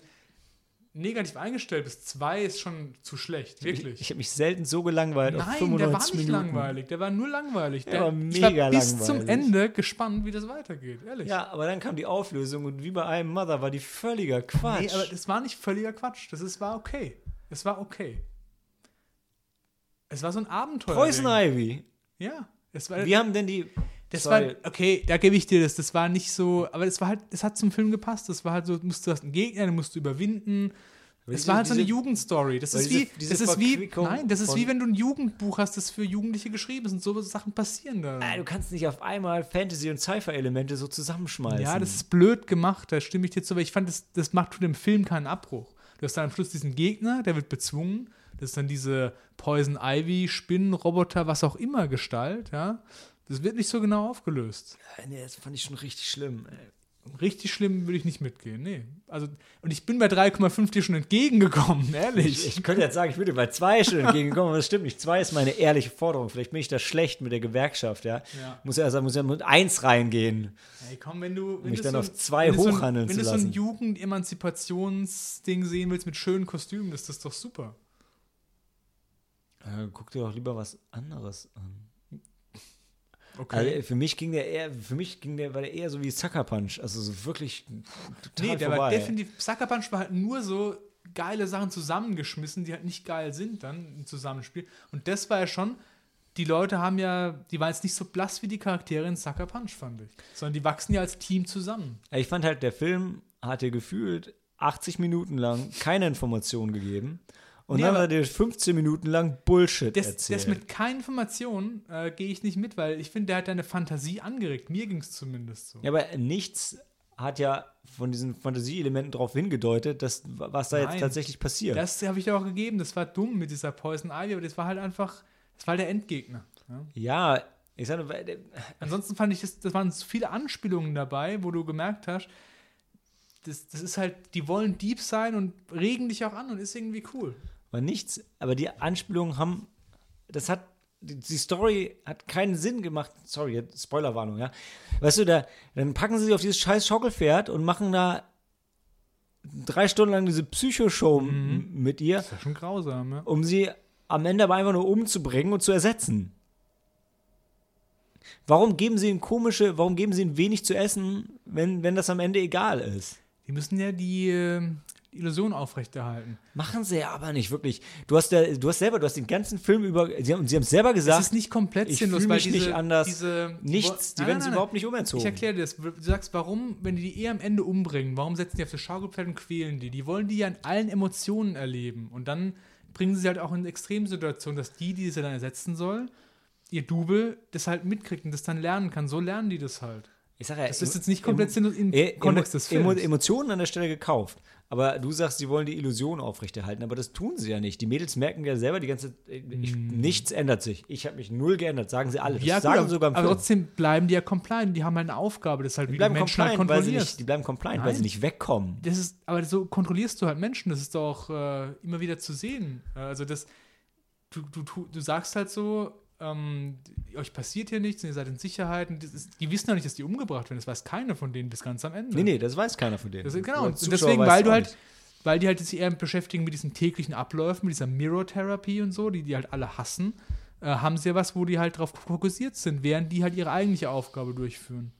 negativ eingestellt bist, zwei ist schon zu schlecht, wirklich. Ich, ich habe mich selten so gelangweilt auf Nein, 95 der war nicht Minuten. langweilig, der war nur langweilig. Der, war ich war mega bis zum langweilig. Ende gespannt, wie das weitergeht, ehrlich. Ja, aber dann kam die Auflösung und wie bei einem Mother war die völliger Quatsch. Nee, aber das war nicht völliger Quatsch. Das ist, war okay. Es war okay. Es war so ein Abenteuer. Poison Ivy. Ja. Es war, Wie haben denn die. Das war, okay, da gebe ich dir das. Das war nicht so, aber es war halt, es hat zum Film gepasst. Das war halt so, musst du hast einen Gegner, den musst du überwinden. Es diese- war halt so eine Jugendstory. Das weil ist diese- wie, diese das ist wie, nein, das ist von- wie wenn du ein Jugendbuch hast, das für Jugendliche geschrieben ist und so Sachen passieren da. Ah, du kannst nicht auf einmal Fantasy- und Sci-Fi-Elemente so zusammenschmeißen. Ja, das ist blöd gemacht, da stimme ich dir zu, aber ich fand, das, das macht dem Film keinen Abbruch. Du hast dann am Schluss diesen Gegner, der wird bezwungen. Das ist dann diese Poison Ivy, Spinnenroboter, was auch immer Gestalt, ja. Das wird nicht so genau aufgelöst. Nee, das fand ich schon richtig schlimm. ey. Richtig schlimm würde ich nicht mitgehen, nee. Also, und ich bin bei 3,5 dir schon entgegengekommen, ehrlich. Ich, ich könnte jetzt sagen, ich würde bei zwei schon entgegenkommen, aber das stimmt nicht. Zwei ist meine ehrliche Forderung. Vielleicht bin ich da schlecht mit der Gewerkschaft, ja. Ja. Muss ja, also muss ja mit eins reingehen. Hey, komm, wenn du. Wenn mich dann so auf ein- zwei wenn du so ein- hochhandeln Wenn zu du so ein lassen. Jugend-Emanzipationsding sehen willst mit schönen Kostümen, ist das doch super. Äh, guck dir doch lieber was anderes an. Okay. Also, für mich ging der eher, für mich ging der, war der eher so wie Sucker Punch. Also so wirklich total Nee, der vorbei. war definitiv. Sucker Punch war halt nur so geile Sachen zusammengeschmissen, die halt nicht geil sind dann im Zusammenspiel. Und das war ja schon. Die Leute haben ja, die waren jetzt nicht so blass wie die Charaktere in Sucker Punch, fand ich. Sondern die wachsen ja als Team zusammen. Ich fand halt, der Film hat dir gefühlt 80 Minuten lang keine Informationen gegeben. Und Nee, dann hat er dir 15 Minuten lang Bullshit Das, erzählt. das mit keinen Informationen äh, gehe ich nicht mit, weil ich finde, der hat deine Fantasie angeregt. Mir ging es zumindest so. ja, aber nichts hat ja von diesen Fantasieelementen darauf hingedeutet, dass, was da Nein. jetzt tatsächlich passiert. Das habe ich dir auch gegeben. Das war dumm mit dieser Poison Ivy, aber das war halt einfach, das war der Endgegner. Ja? ja, ich sag nur, weil der- Ansonsten fand ich, das, das waren so viele Anspielungen dabei, wo du gemerkt hast, das, das ist halt, die wollen deep sein und regen dich auch an und ist irgendwie cool. war nichts, aber die Anspielungen haben, das hat, die, die Story hat keinen Sinn gemacht. Sorry, Spoilerwarnung, ja. Weißt du, da, dann packen sie sich auf dieses scheiß Schaukelpferd und machen da drei Stunden lang diese Psychoshow m- mit ihr, Das ist ja schon grausam, ja. um sie am Ende aber einfach nur umzubringen und zu ersetzen. Warum geben sie ihnen komische, warum geben sie ihnen wenig zu essen, wenn, wenn das am Ende egal ist? Die müssen ja die, äh, die Illusion aufrechterhalten. Machen sie ja aber nicht, wirklich. Du hast, ja, du hast selber, du hast den ganzen Film über, sie haben, sie haben selber gesagt, Das ist nicht komplett ich sinnlos, weil diese, nicht anders. diese nichts, die Nein, werden nein, sie nein, überhaupt nicht umerzogen. Ich erkläre dir das. Du sagst, warum, wenn die die eh am Ende umbringen, warum setzen die auf das Schaukelpferd und quälen die? Die wollen die ja in allen Emotionen erleben. Und dann bringen sie halt auch in Extremsituationen, dass die, die sie dann ersetzen soll, ihr Double das halt mitkriegt und das dann lernen kann. So lernen die das halt. Ich sag ja, Das ist jetzt nicht komplett im E- Kontext des Films. Emo- Emotionen an der Stelle gekauft. Aber du sagst, sie wollen die Illusion aufrechterhalten, aber das tun sie ja nicht. Die Mädels merken ja selber die ganze ich, nichts ändert sich. Ich habe mich null geändert, sagen sie alle. Das ja, gut, sagen aber, sogar im aber Film. trotzdem bleiben die ja compliant. Die haben halt eine Aufgabe. Das ist halt, Die wie bleiben Menschen halt compliant, weil sie kontrollierst. nicht, die bleiben compliant, weil Nein. sie nicht wegkommen. Das ist, aber so kontrollierst du halt Menschen. Das ist doch äh, immer wieder zu sehen. Äh, Also das, du, du, du sagst halt so, ähm, euch passiert hier nichts und ihr seid in Sicherheit. Und das ist, die wissen ja nicht, dass die umgebracht werden. Das weiß keiner von denen bis ganz am Ende. Nee, nee, das weiß keiner von denen. Das genau, und deswegen, weil du halt, nicht. weil die halt sich eher beschäftigen mit diesen täglichen Abläufen, mit dieser Mirror-Therapie und so, die die halt alle hassen, äh, haben sie ja was, wo die halt drauf fokussiert sind, während die halt ihre eigentliche Aufgabe durchführen.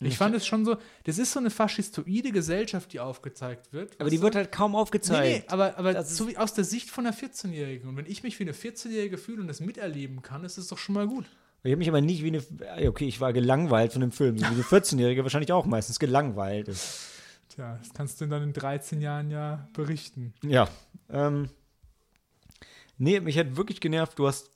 Ich fand es schon so, das ist so eine faschistoide Gesellschaft, die aufgezeigt wird. Aber die du? wird halt kaum Nee, aufgezeigt. nee, aber, aber ist- so wie aus der Sicht von einer 14-Jährigen. Und wenn ich mich wie eine 14-Jährige fühle und das miterleben kann, ist es doch schon mal gut. Ich habe mich aber nicht wie eine. Okay, ich war gelangweilt von dem Film, so wie eine 14-Jährige wahrscheinlich auch meistens gelangweilt ist. Tja, das kannst du dann in 13 Jahren ja berichten. Ja. Ähm, nee, mich hat wirklich genervt, du hast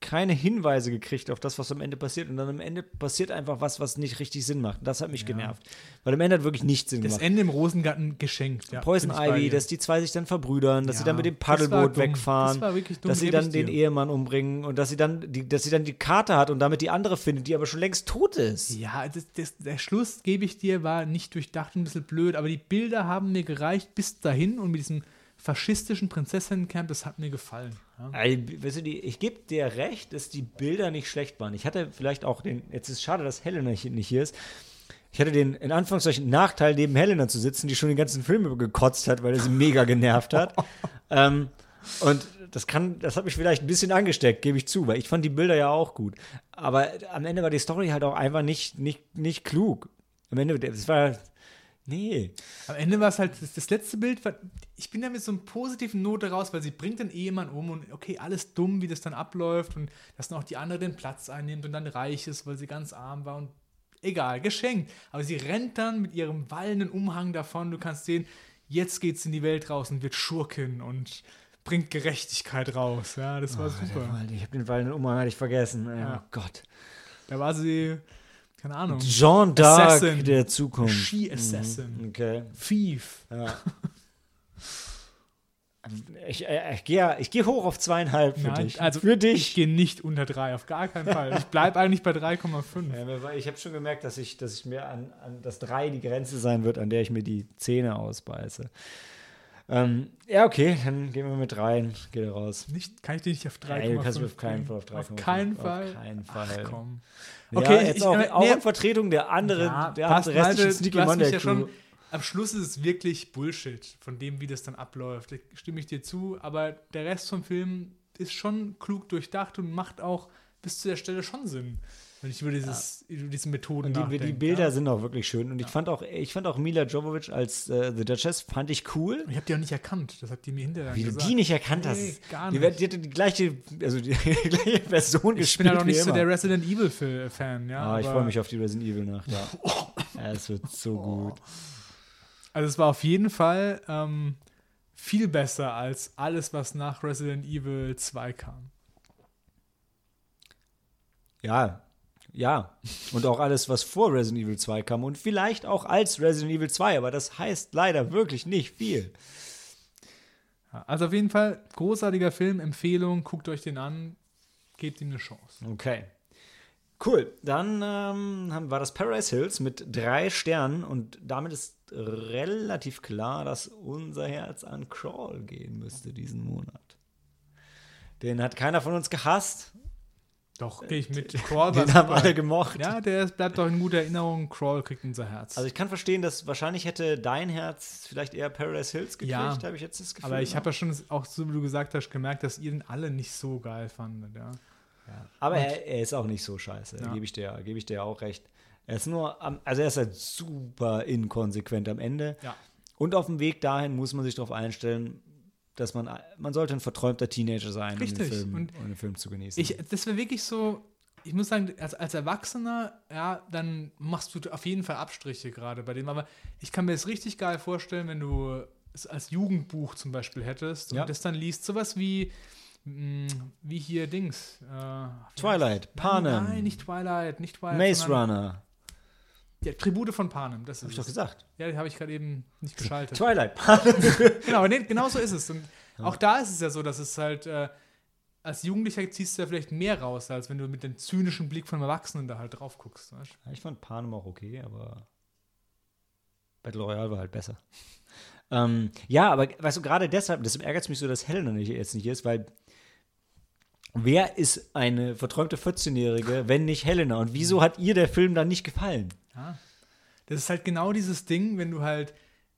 keine Hinweise gekriegt auf das, was am Ende passiert. Und dann am Ende passiert einfach was, was nicht richtig Sinn macht. Das hat mich genervt. Weil am Ende hat wirklich nichts Sinn Das gemacht. Ende im Rosengarten geschenkt. Ja, Poison Ivy, dass die zwei sich dann verbrüdern, dass Ja, sie dann mit dem das Paddelboot wegfahren, Das war wirklich dumm, dass sie dann den dir. Ehemann umbringen und dass sie dann die, dass sie dann die Karte hat und damit die andere findet, die aber schon längst tot ist. Ja, das, das, der Schluss, gebe ich dir, war nicht durchdacht und ein bisschen blöd, aber die Bilder haben mir gereicht bis dahin und mit diesem faschistischen Prinzessinnencamp, das hat mir gefallen. Ja. Also, weißt du, die, ich gebe dir recht, dass die Bilder nicht schlecht waren. Ich hatte vielleicht auch den, jetzt ist schade, dass Helena nicht hier ist. Ich hatte den, in Anführungszeichen, Nachteil, neben Helena zu sitzen, die schon den ganzen Film gekotzt hat, weil er sie mega genervt hat. ähm, und das kann, das hat mich vielleicht ein bisschen angesteckt, gebe ich zu, weil ich fand die Bilder ja auch gut. Aber am Ende war die Story halt auch einfach nicht, nicht, nicht klug. Am Ende, das war, nee. Am Ende war es halt, das, das letzte Bild, war, ich bin da mit so einer positiven Note raus, weil sie bringt den Ehemann um und okay, alles dumm, wie das dann abläuft und dass dann auch die andere den Platz einnimmt und dann reich ist, weil sie ganz arm war und egal, geschenkt. Aber sie rennt dann mit ihrem wallenden Umhang davon, du kannst sehen, jetzt geht's in die Welt raus und wird Schurkin und bringt Gerechtigkeit raus. Ja, das war super. Ich habe den Wallenden Umhang hatte ich vergessen. Ja. Oh Gott. Da war sie, keine Ahnung, Jean d'Arc der Zukunft. She Assassin, Okay. Thief. Ja. Ich, äh, ich gehe ich geh hoch auf zweieinhalb für Nein, dich. also für Ich dich. gehe nicht unter 3, auf gar keinen Fall. Ich bleibe eigentlich bei 3,5. Ja, ich habe schon gemerkt, dass ich, dass ich mir an, an das 3 die Grenze sein wird, an der ich mir die Zähne ausbeiße. Ähm, ja, okay, dann gehen wir mit rein. Geht raus. Nicht, kann ich dich nicht auf 3,5 Ey, du kannst mir auf keinen? Fall auf 3,5. Auf keinen Auf Fall? keinen Fall. Ach, komm. Ja, Okay, jetzt ich- auch, äh, auch nee. in Vertretung der anderen, Ja, der passt, restlichen Sneaky Monday ja schon, am Schluss ist es wirklich Bullshit, von dem, wie das dann abläuft. Da stimme ich dir zu, aber der Rest vom Film ist schon klug durchdacht und macht auch bis zu der Stelle schon Sinn, wenn ich über, dieses, über diese Methoden Und die, nachdenke. die Bilder ja. sind auch wirklich schön. Und ich fand auch, ich fand auch Mila Jovovich als äh, The Duchess fand ich cool. Ich habe die auch nicht erkannt, das hat die mir hinterher Wie du gesagt. die nicht erkannt Nee, hast. gar Die, nicht. die hatte die gleiche, also die, gleiche Person Ich gespielt. bin ja noch nicht so der Resident Evil-Fan, ja. Ah, ich freue mich auf die Resident Evil Nacht. Ja. ja, es wird so gut. Also es war auf jeden Fall ähm, viel besser als alles, was nach Resident Evil 2 kam. Ja, ja. Und auch alles, was vor Resident Evil 2 kam. Und vielleicht auch als Resident Evil 2, aber das heißt leider wirklich nicht viel. Also auf jeden Fall großartiger Film, Empfehlung, guckt euch den an, gebt ihm eine Chance. Okay. Cool. Dann ähm, war das Paradise Hills mit drei Sternen und damit ist relativ klar, dass unser Herz an Crawl gehen müsste diesen Monat. Den hat keiner von uns gehasst. Doch, gehe ich mit. Crawl Den haben alle gemocht. Ja, der ist- bleibt doch in guter Erinnerung. Crawl kriegt unser Herz. Also ich kann verstehen, dass wahrscheinlich hätte dein Herz vielleicht eher Paradise Hills gekriegt, Ja. habe ich jetzt das Gefühl. aber ich habe ja schon auch, so wie du gesagt hast, gemerkt, dass ihr den alle nicht so geil fandet. Ja. Aber er, er ist auch nicht so scheiße, Ja. gebe ich dir, gebe ich dir auch recht. Er ist nur, am, also er ist halt super inkonsequent am Ende. Ja. Und auf dem Weg dahin muss man sich darauf einstellen, dass man, man sollte ein verträumter Teenager sein, um Richtig. den, Film, Und um den Film zu genießen. Ich, das wäre wirklich so, ich muss sagen, als, als Erwachsener, ja, dann machst du auf jeden Fall Abstriche gerade bei dem. Aber ich kann mir das richtig geil vorstellen, wenn du es als Jugendbuch zum Beispiel hättest Ja. und das dann liest, sowas wie, mh, wie hier Dings. Äh, Twilight, Panem, Nein, nicht Twilight, nicht Twilight. Maze Runner, Ja, Tribute von Panem, das hab ist ich doch es. gesagt. Ja, habe ich gerade eben nicht geschaltet. Twilight, Panem. Genau, nee, genau so ist es. Und auch da ist es ja so, dass es halt, äh, als Jugendlicher ziehst du ja vielleicht mehr raus, als wenn du mit dem zynischen Blick von einem Erwachsenen da halt drauf guckst. Weißt? du? Ich fand Panem auch okay, aber Battle Royale war halt besser. ähm, ja, aber weißt du, gerade deshalb, deshalb ärgert es mich so, dass Helena nicht, jetzt nicht ist, weil wer ist eine verträumte 14-Jährige, wenn nicht Helena? Und wieso hat ihr der Film dann nicht gefallen? Ja. Das ist halt genau dieses Ding, wenn du halt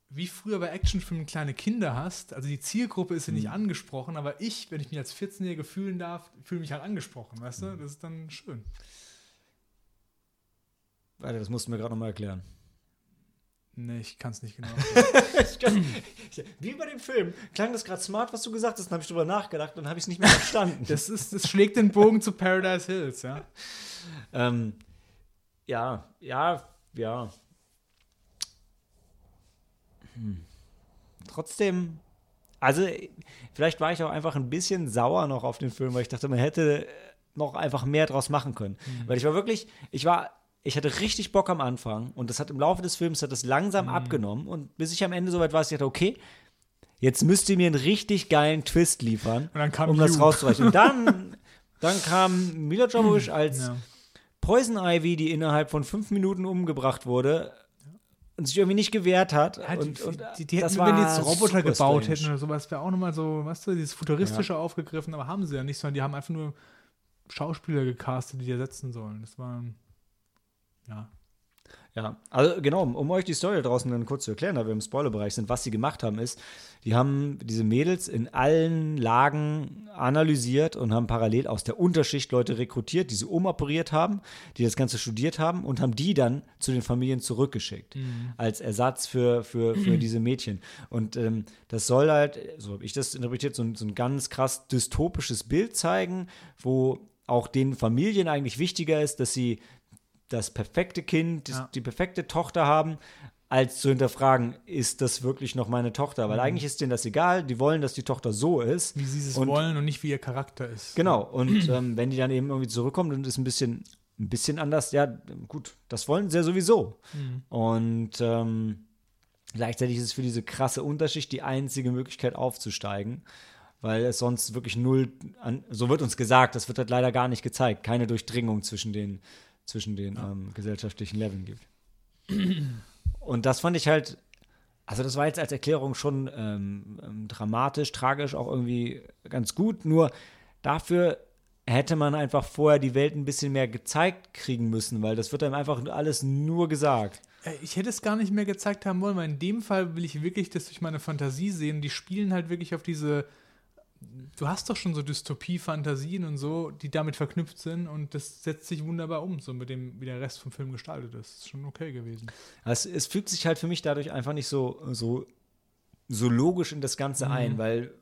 wie früher bei Actionfilmen kleine Kinder hast, also die Zielgruppe ist ja nicht angesprochen, aber ich, wenn ich mich als 14-Jährige fühlen darf, fühle mich halt angesprochen, weißt du? Das ist dann schön. Warte, das musst du mir gerade nochmal erklären. Nee, ich kann es nicht genau. Wie bei dem Film. Klang das gerade smart, was du gesagt hast, dann habe ich drüber nachgedacht und habe ich es nicht mehr verstanden. das, ist, das schlägt den Bogen zu Paradise Hills, ja. Ähm, ja, ja, ja. Hm. Trotzdem, also vielleicht war ich auch einfach ein bisschen sauer noch auf den Film, weil ich dachte, man hätte noch einfach mehr draus machen können. Weil ich war wirklich, ich war, ich hatte richtig Bock am Anfang und das hat im Laufe des Films hat das langsam abgenommen und bis ich am Ende soweit war, dass ich dachte, okay, jetzt müsst ihr mir einen richtig geilen Twist liefern, Und dann kam um das You. rauszureichen. Und dann, dann kam Mila Jovovich als ja. Poison Ivy, die innerhalb von fünf Minuten umgebracht wurde und sich irgendwie nicht gewehrt hat. Ja, die, und, und die, die hätten, wenn die jetzt Roboter gebaut strange. hätten oder sowas, wäre auch nochmal so, weißt du, dieses Futuristische aufgegriffen, aber haben sie ja nicht, sondern die haben einfach nur Schauspieler gecastet, die die ersetzen sollen. Das war, ja. Ja, also genau, um, euch die Story draußen dann kurz zu erklären, da wir im Spoilerbereich sind, was sie gemacht haben, ist, die haben diese Mädels in allen Lagen analysiert und haben parallel aus der Unterschicht Leute rekrutiert, die sie umoperiert haben, die das Ganze studiert haben und haben die dann zu den Familien zurückgeschickt als Ersatz für, für, für diese Mädchen. Und ähm, das soll halt, so habe ich das interpretiert, so, ein- so ein ganz krass dystopisches Bild zeigen, wo auch den Familien eigentlich wichtiger ist, dass sie das perfekte Kind, die, Ja. die perfekte Tochter haben, als zu hinterfragen, ist das wirklich noch meine Tochter? Mhm. Weil eigentlich ist denen das egal, die wollen, dass die Tochter so ist. Wie sie es Und- wollen und nicht wie ihr Charakter ist. Genau, und ähm, wenn die dann eben irgendwie zurückkommt und ist ein bisschen, ein bisschen anders, ja, gut, das wollen sie ja sowieso. Mhm. Und ähm, gleichzeitig ist es für diese krasse Unterschicht die einzige Möglichkeit aufzusteigen, weil es sonst wirklich null, an, so wird uns gesagt, das wird halt leider gar nicht gezeigt, keine Durchdringung zwischen den, zwischen den ähm, gesellschaftlichen Leveln gibt. Und das fand ich halt, also das war jetzt als Erklärung schon ähm, ähm, dramatisch, tragisch, auch irgendwie ganz gut. Nur dafür hätte man einfach vorher die Welt ein bisschen mehr gezeigt kriegen müssen, weil das wird einem einfach alles nur gesagt. Äh, Ich hätte es gar nicht mehr gezeigt haben wollen, weil in dem Fall will ich wirklich das durch meine Fantasie sehen. Die spielen halt wirklich auf diese. Du hast doch schon so Dystopie-Fantasien und so, die damit verknüpft sind und das setzt sich wunderbar um, so mit dem, wie der Rest vom Film gestaltet ist. ist schon okay gewesen. Es, es fügt sich halt für mich dadurch einfach nicht so, so, so logisch in das Ganze Mhm. ein, weil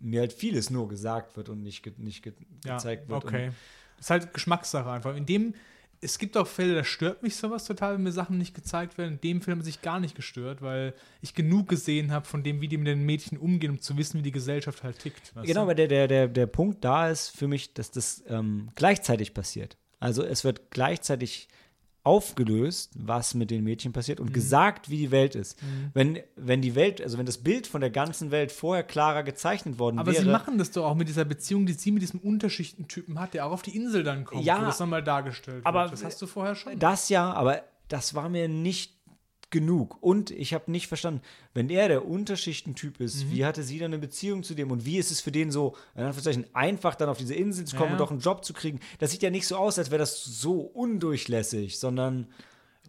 mir halt vieles nur gesagt wird und nicht, ge, nicht ge, Ja, gezeigt wird. okay. ist halt Geschmackssache einfach. In dem, es gibt auch Fälle, da stört mich sowas total, wenn mir Sachen nicht gezeigt werden. In dem Film hat sich gar nicht gestört, weil ich genug gesehen habe von dem, wie die mit den Mädchen umgehen, um zu wissen, wie die Gesellschaft halt tickt. Genau, du? aber der, der, der, der Punkt da ist für mich, dass das ähm, gleichzeitig passiert. Also es wird gleichzeitig aufgelöst, was mit den Mädchen passiert Mhm. und gesagt, wie die Welt ist. Wenn, wenn die Welt, also wenn das Bild von der ganzen Welt vorher klarer gezeichnet worden Aber wäre. sie machen das doch auch mit dieser Beziehung, die sie mit diesem Unterschichtentypen hat, der auch auf die Insel dann kommt, Ja, wo das nochmal dargestellt aber wird. Das hast du vorher schon. Das ja, aber das war mir nicht genug. Und ich habe nicht verstanden, wenn er der Unterschichtentyp ist, Mhm. wie hatte sie dann eine Beziehung zu dem und wie ist es für den so, in Anführungszeichen, einfach dann auf diese Insel zu kommen Ja. und doch einen Job zu kriegen? Das sieht ja nicht so aus, als wäre das so undurchlässig, sondern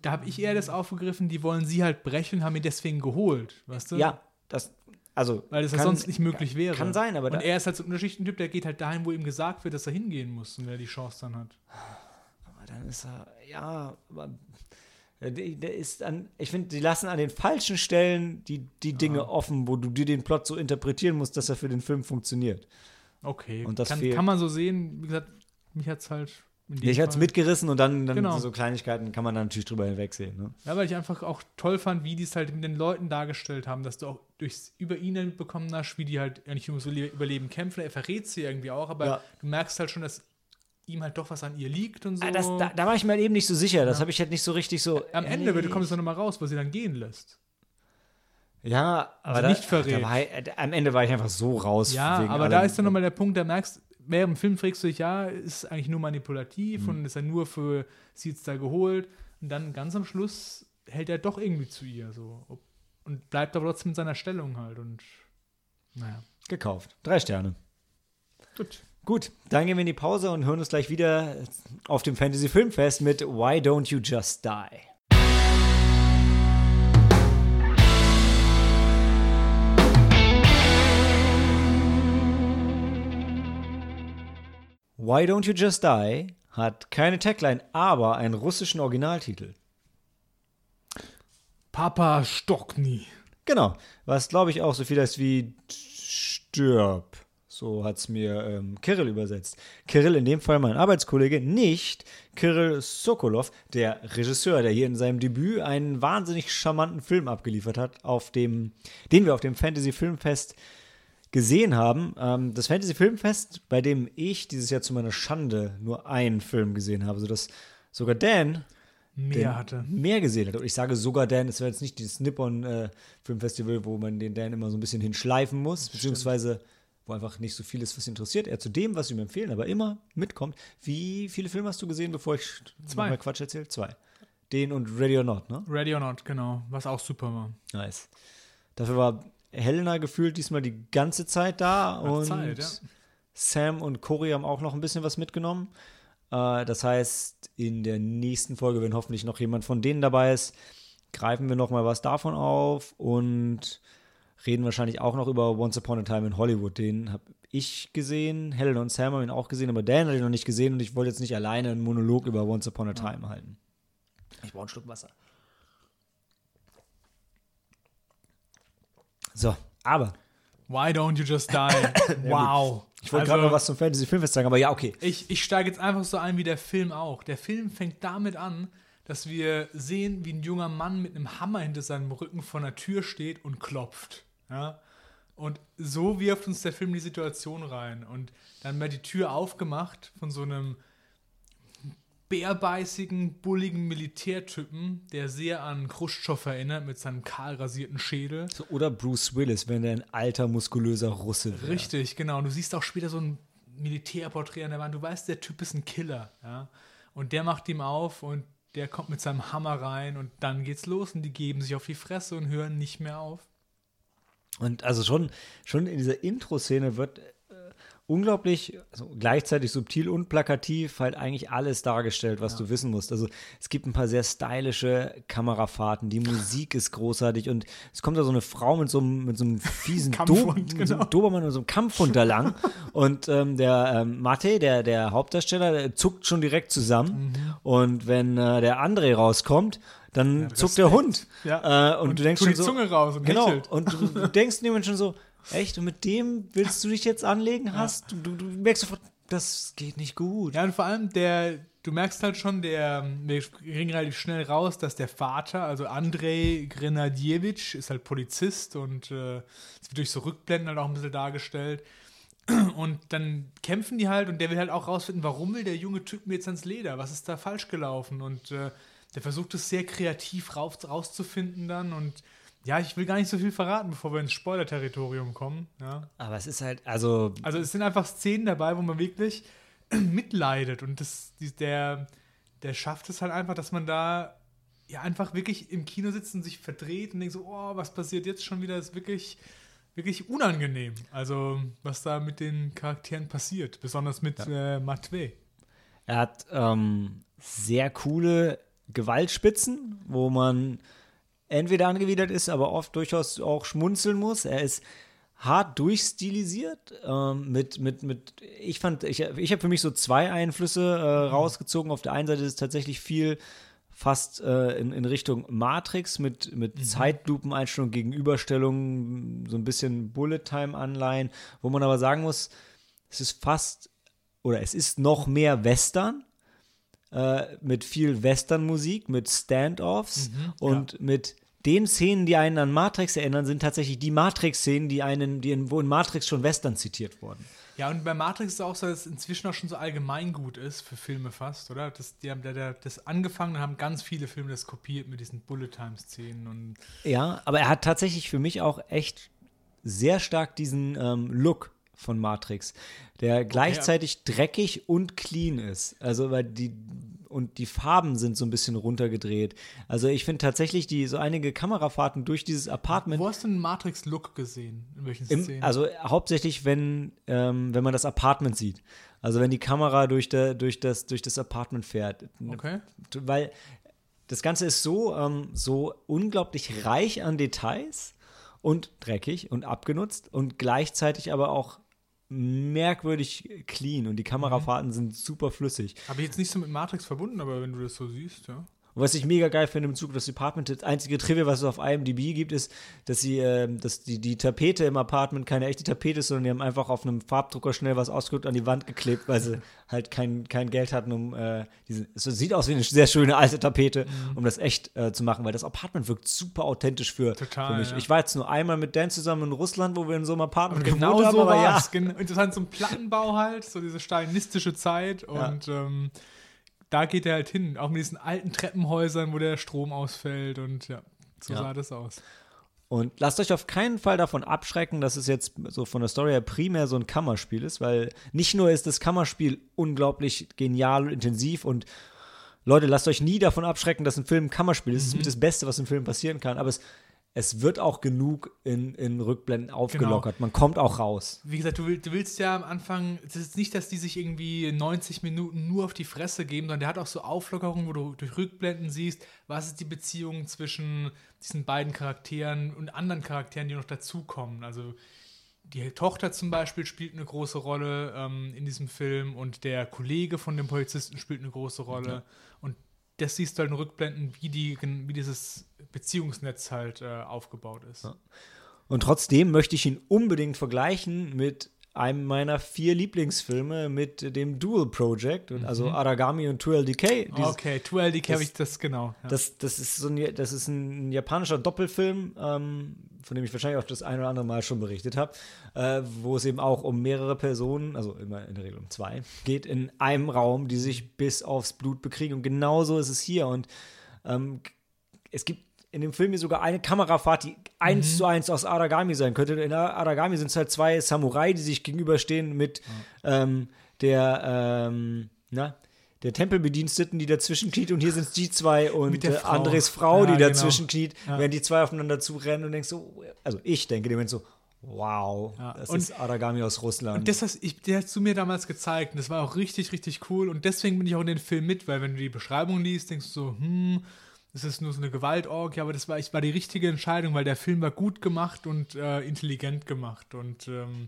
da habe ich eher das aufgegriffen, die wollen sie halt brechen, haben ihn deswegen geholt, weißt du? ja, das, also. Weil das ja kann- sonst nicht möglich wäre. Kann sein, aber Und er ist halt so ein Unterschichtentyp, der geht halt dahin, wo ihm gesagt wird, dass er hingehen muss und der die Chance dann hat. aber dann ist er, ja, aber der- Der ist an, ich finde, die lassen an den falschen Stellen die, die Dinge offen, wo du dir den Plot so interpretieren musst, dass er für den Film funktioniert. Okay, Und das kann, kann man so sehen. Wie gesagt, mich hat's halt. in dem Ich hatte es mitgerissen und dann, dann Genau. so Kleinigkeiten kann man dann natürlich drüber hinwegsehen. Ne? Ja, weil ich einfach auch toll fand, wie die es halt mit den Leuten dargestellt haben, dass du auch durchs über ihn dann mitbekommen hast, wie die halt eigentlich ums Le- Überleben kämpfen. Er verrät sie irgendwie auch, aber Ja. du merkst halt schon, dass ihm halt doch was an ihr liegt und so. Ah, Das, da, da war ich mir halt eben nicht so sicher. Das habe ich halt nicht so richtig so. Am Ende ehrlich. wird, kommt es dann nochmal raus, wo sie dann gehen lässt. Ja, aber Also da, nicht verrät. Ich- äh, am Ende war ich einfach so raus. Ja, aber da ist dann nochmal der Punkt, da merkst während dem Film fragst du dich, ja, ist eigentlich nur Mhm. manipulativ und ist er nur für sie jetzt da geholt. Und dann ganz am Schluss hält er doch irgendwie zu ihr so. Und bleibt aber trotzdem in seiner Stellung halt. Und naja. gekauft. Drei Sterne. Gut. Gut, dann gehen wir in die Pause und hören uns gleich wieder auf dem Fantasy Filmfest mit Why Don't You Just Die? Why Don't You Just Die hat keine Tagline, aber einen russischen Originaltitel. Papa Stockny. Genau, was glaube ich auch so viel heißt wie stirb. So hat es mir ähm, Kirill übersetzt. Kirill, in dem Fall mein Arbeitskollege, nicht Kirill Sokolov, der Regisseur, der hier in seinem Debüt einen wahnsinnig charmanten Film abgeliefert hat, auf dem, den wir auf dem Fantasy Filmfest gesehen haben. Ähm, das Fantasy Filmfest, bei dem ich dieses Jahr zu meiner Schande nur einen Film gesehen habe, sodass sogar Dan Mehr hatte. mehr gesehen hat. Und ich sage sogar Dan, es wäre jetzt nicht dieses Nippon äh, Filmfestival, wo man den Dan immer so ein bisschen hinschleifen muss, beziehungsweise wo einfach nicht so viel ist, was interessiert. Er zu dem, was wir ihm empfehlen, aber immer mitkommt. Wie viele Filme hast du gesehen, bevor ich Zwei. mal Quatsch erzähle? Zwei. Den und Ready or Not, ne? Ready or Not, genau. Was auch super war. Nice. Dafür war Helena gefühlt diesmal die ganze Zeit da und Zeit, ja. Sam und Cory haben auch noch ein bisschen was mitgenommen. Äh, das heißt, in der nächsten Folge, wenn hoffentlich noch jemand von denen dabei ist, greifen wir noch mal was davon auf und reden wahrscheinlich auch noch über Once Upon a Time in Hollywood. Den habe ich gesehen, Helena und Sam haben ihn auch gesehen, aber Dan hat ihn noch nicht gesehen und ich wollte jetzt nicht alleine einen Monolog über Once Upon a Time halten. Ich brauche einen Schluck Wasser. So, aber Why don't you just die? wow. ich wollte Also, gerade noch was zum Fantasy Filmfest sagen, aber ja, okay. Ich, ich steige jetzt einfach so ein wie der Film auch. Der Film fängt damit an, dass wir sehen, wie ein junger Mann mit einem Hammer hinter seinem Rücken vor einer Tür steht und klopft. Ja? Und so wirft uns der Film die Situation rein. Und dann wird die Tür aufgemacht von so einem bärbeißigen, bulligen Militärtypen, der sehr an Khrushchev erinnert mit seinem kahl rasierten Schädel. So, oder Bruce Willis, wenn er ein alter, muskulöser Russe wäre. Richtig, genau. Und du siehst auch später so ein Militärporträt an der Wand. Du weißt, der Typ ist ein Killer. Ja? Und der macht ihm auf und der kommt mit seinem Hammer rein und dann geht's los und die geben sich auf die Fresse und hören nicht mehr auf. Und also schon, schon in dieser Intro-Szene wird äh, unglaublich, also gleichzeitig subtil und plakativ halt eigentlich alles dargestellt, was du wissen musst. Also es gibt ein paar sehr stylische Kamerafahrten, die Musik ist großartig und es kommt da so eine Frau mit so einem, mit so einem fiesen Do mit so einem genau. Dobermann und so einem Kampfhund da lang und ähm, der ähm, Mate, der, der Hauptdarsteller, der zuckt schon direkt zusammen und wenn äh, der André rauskommt, dann zuckt der Hund. Ja. Äh, und, Und du denkst schon die so, Zunge raus und genau. Und du, du denkst jemand schon so, echt, und mit dem willst du dich jetzt anlegen? Hast du, du, du merkst sofort, das geht nicht gut. Ja, und vor allem der, du merkst halt schon, der, wir kriegen relativ schnell raus, dass der Vater, also Andrei Grenadiewicz, ist halt Polizist und äh, es wird durch so Rückblenden halt auch ein bisschen dargestellt. Und dann kämpfen die halt und der will halt auch rausfinden, warum will der junge Typ mir jetzt ans Leder? Was ist da falsch gelaufen? Und äh, der versucht es sehr kreativ raus, rauszufinden dann und ja, ich will gar nicht so viel verraten, bevor wir ins Spoiler-Territorium kommen. Ja. Aber es ist halt, also, Also es sind einfach Szenen dabei, wo man wirklich mitleidet und das, der, der schafft es halt einfach, dass man da ja einfach wirklich im Kino sitzt und sich verdreht und denkt so, oh, was passiert jetzt schon wieder? Das ist wirklich, wirklich unangenehm. Also was da mit den Charakteren passiert, besonders mit äh, Matwei. er hat ähm, sehr coole Gewaltspitzen, wo man entweder angewidert ist, aber oft durchaus auch schmunzeln muss. Er ist hart durchstilisiert ähm, mit, mit, mit, ich fand, ich, ich habe für mich so zwei Einflüsse äh, rausgezogen. Auf der einen Seite ist es tatsächlich viel fast äh, in, in Richtung Matrix mit, mit Mhm. Zeitlupeneinstellung, Gegenüberstellung, so ein bisschen Bullet-Time-Anleihen, wo man aber sagen muss, es ist fast oder es ist noch mehr Western äh, mit viel Western-Musik, mit Standoffs Mhm, und mit den Szenen, die einen an Matrix erinnern, sind tatsächlich die Matrix-Szenen, die einen, die in, wo in Matrix schon Western zitiert wurden. Ja, und bei Matrix ist es auch so, dass es inzwischen auch schon so allgemeingut ist für Filme fast, oder? Das, die haben da, da, das angefangen und haben ganz viele Filme das kopiert mit diesen Bullet-Time-Szenen und Ja, aber er hat tatsächlich für mich auch echt sehr stark diesen ähm, Look von Matrix, der gleichzeitig dreckig und clean ist. Also weil die und die Farben sind so ein bisschen runtergedreht. Also ich finde tatsächlich die so einige Kamerafahrten durch dieses Apartment Wo hast du einen Matrix-Look gesehen? In welchen Im, Szenen? also hauptsächlich, wenn, ähm, wenn man das Apartment sieht. Also wenn die Kamera durch, der, durch, das, durch das Apartment fährt. okay. Weil das Ganze ist so, ähm, so unglaublich reich an Details und dreckig und abgenutzt und gleichzeitig aber auch merkwürdig clean und die Kamerafahrten sind super flüssig. Habe ich jetzt nicht so mit Matrix verbunden, aber wenn du das so siehst, ja. Und was ich mega geil finde im Zug auf das Apartment, das einzige Trivia, was es auf IMDb gibt, ist, dass sie, ähm, dass die, die Tapete im Apartment keine echte Tapete ist, sondern die haben einfach auf einem Farbdrucker schnell was ausgedruckt an die Wand geklebt, weil sie halt kein, kein Geld hatten, um äh, diesen, es sieht aus wie eine sehr schöne alte Tapete, um das echt äh, zu machen, weil das Apartment wirkt super authentisch für, Total, für mich. ja. Ich war jetzt nur einmal mit Dan zusammen in Russland, wo wir in so einem Apartment Und genau gewohnt haben, so aber war ja. Gen- Interessant, so ein Plattenbau halt, so diese stalinistische Zeit. Und ähm, da geht er halt hin. Auch mit diesen alten Treppenhäusern, wo der Strom ausfällt. Und ja, so Ja. sah das aus. Und lasst euch auf keinen Fall davon abschrecken, dass es jetzt so von der Story her primär so ein Kammerspiel ist, weil nicht nur ist das Kammerspiel unglaublich genial und intensiv und Leute, lasst euch nie davon abschrecken, dass ein Film ein Kammerspiel ist. Das ist mit das Beste, was im Film passieren kann. Aber es, es wird auch genug in, in Rückblenden aufgelockert. Man kommt auch raus. Wie gesagt, du, will, du willst ja am Anfang, es ist nicht, dass die sich irgendwie 90 Minuten nur auf die Fresse geben, sondern der hat auch so Auflockerungen, wo du durch Rückblenden siehst, was ist die Beziehung zwischen diesen beiden Charakteren und anderen Charakteren, die noch dazukommen. Also die Tochter zum Beispiel spielt eine große Rolle ähm, in diesem Film und der Kollege von dem Polizisten spielt eine große Rolle. Und das siehst du halt in Rückblenden, wie, die, wie dieses Beziehungsnetz halt äh, aufgebaut ist. Und trotzdem möchte ich ihn unbedingt vergleichen mit einem meiner vier Lieblingsfilme mit dem Dual Project, und also Aragami und 2LDK. Dieses- Okay, 2LDK habe ich das genau. Ja. Das, das, ist so ein, das ist ein japanischer Doppelfilm, ähm, von dem ich wahrscheinlich auch das ein oder andere Mal schon berichtet habe, äh, wo es eben auch um mehrere Personen, also immer in der Regel um zwei, geht in einem Raum, die sich bis aufs Blut bekriegen. Und genauso ist es hier. Und ähm, es gibt in dem Film hier sogar eine Kamerafahrt, die eins zu eins aus Aragami sein könnte. In Aragami sind es halt zwei Samurai, die sich gegenüberstehen mit ähm, der, ähm, na, der Tempelbediensteten, die dazwischen kniet. Und hier sind es die zwei und Mit der äh. Andres Frau, Ja, die genau. dazwischen kniet, Ja. während die zwei aufeinander zurennen und denkst so, also ich denke dem Moment so, wow, Ja, das und- ist Aragami aus Russland. Und das hast, ich, der hast du mir damals gezeigt und das war auch richtig, richtig cool und deswegen bin ich auch in den Film mit, weil wenn du die Beschreibung liest, denkst du so, hm, das ist nur so eine Gewaltorgie, aber das war, ich, war die richtige Entscheidung, weil der Film war gut gemacht und äh, intelligent gemacht und ähm,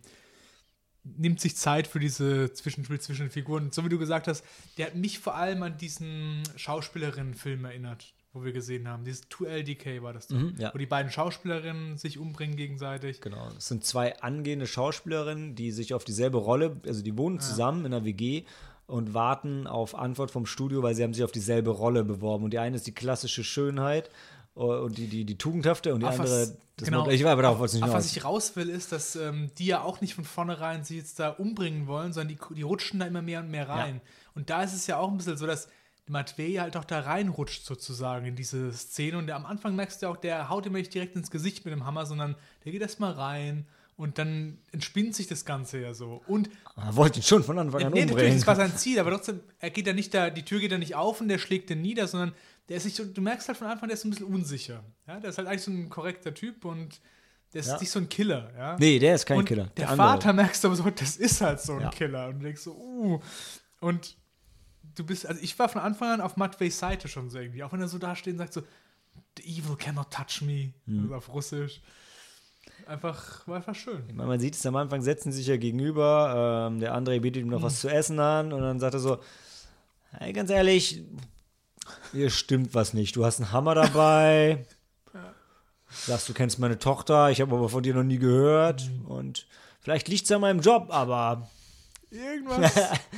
nimmt sich Zeit für diese Zwischenspiel zwischen den Figuren. So wie du gesagt hast, der hat mich vor allem an diesen Schauspielerinnen-Film erinnert, wo wir gesehen haben. Dieses 2LDK war das doch, Mhm, ja. wo die beiden Schauspielerinnen sich umbringen gegenseitig. Genau, es sind zwei angehende Schauspielerinnen, die sich auf dieselbe Rolle, also die wohnen zusammen in einer WG und warten auf Antwort vom Studio, weil sie haben sich auf dieselbe Rolle beworben. Und die eine ist die klassische Schönheit und die, die, die Tugendhafte und die Auf andere, was- das genau. Mod- ich war aber darauf wollte ich was ich raus will, ist, dass ähm, die ja auch nicht von vornherein sie jetzt da umbringen wollen, sondern die, die rutschen da immer mehr und mehr rein. Und da ist es ja auch ein bisschen so, dass Matvey halt auch da reinrutscht sozusagen in diese Szene. Und am Anfang merkst du ja auch, der haut immer nicht direkt ins Gesicht mit dem Hammer, sondern der geht erst mal rein und dann entspinnt sich das Ganze ja so. Und Er wollte ihn schon von Anfang an nee, natürlich, umbringen. das war sein Ziel, aber trotzdem, er geht ja nicht da, die Tür geht ja nicht auf und der schlägt den nieder, sondern der ist so, du merkst halt von Anfang, der ist ein bisschen unsicher. Ja, der ist halt eigentlich so ein korrekter Typ und der ist Ja. nicht so ein Killer, ja. Nee, der ist kein und Killer. Der, andere. Vater merkst du aber so, das ist halt so ein Ja. Killer. Und du denkst so, uh. Und du bist, also ich war von Anfang an auf Matveys Seite schon so irgendwie. Auch wenn er so da steht und sagt so, The evil cannot touch me. Hm. Also auf Russisch. Einfach, war einfach schön. Meine, Man sieht es am Anfang, setzen sie sich ja gegenüber. Ähm, der André bietet ihm noch Hm. was zu essen an und dann sagt er so: Hey, ganz ehrlich, hier stimmt was nicht. Du hast einen Hammer dabei. Sagst, du kennst meine Tochter, ich habe aber von dir noch nie gehört. Und vielleicht liegt es an meinem Job, aber. Irgendwas.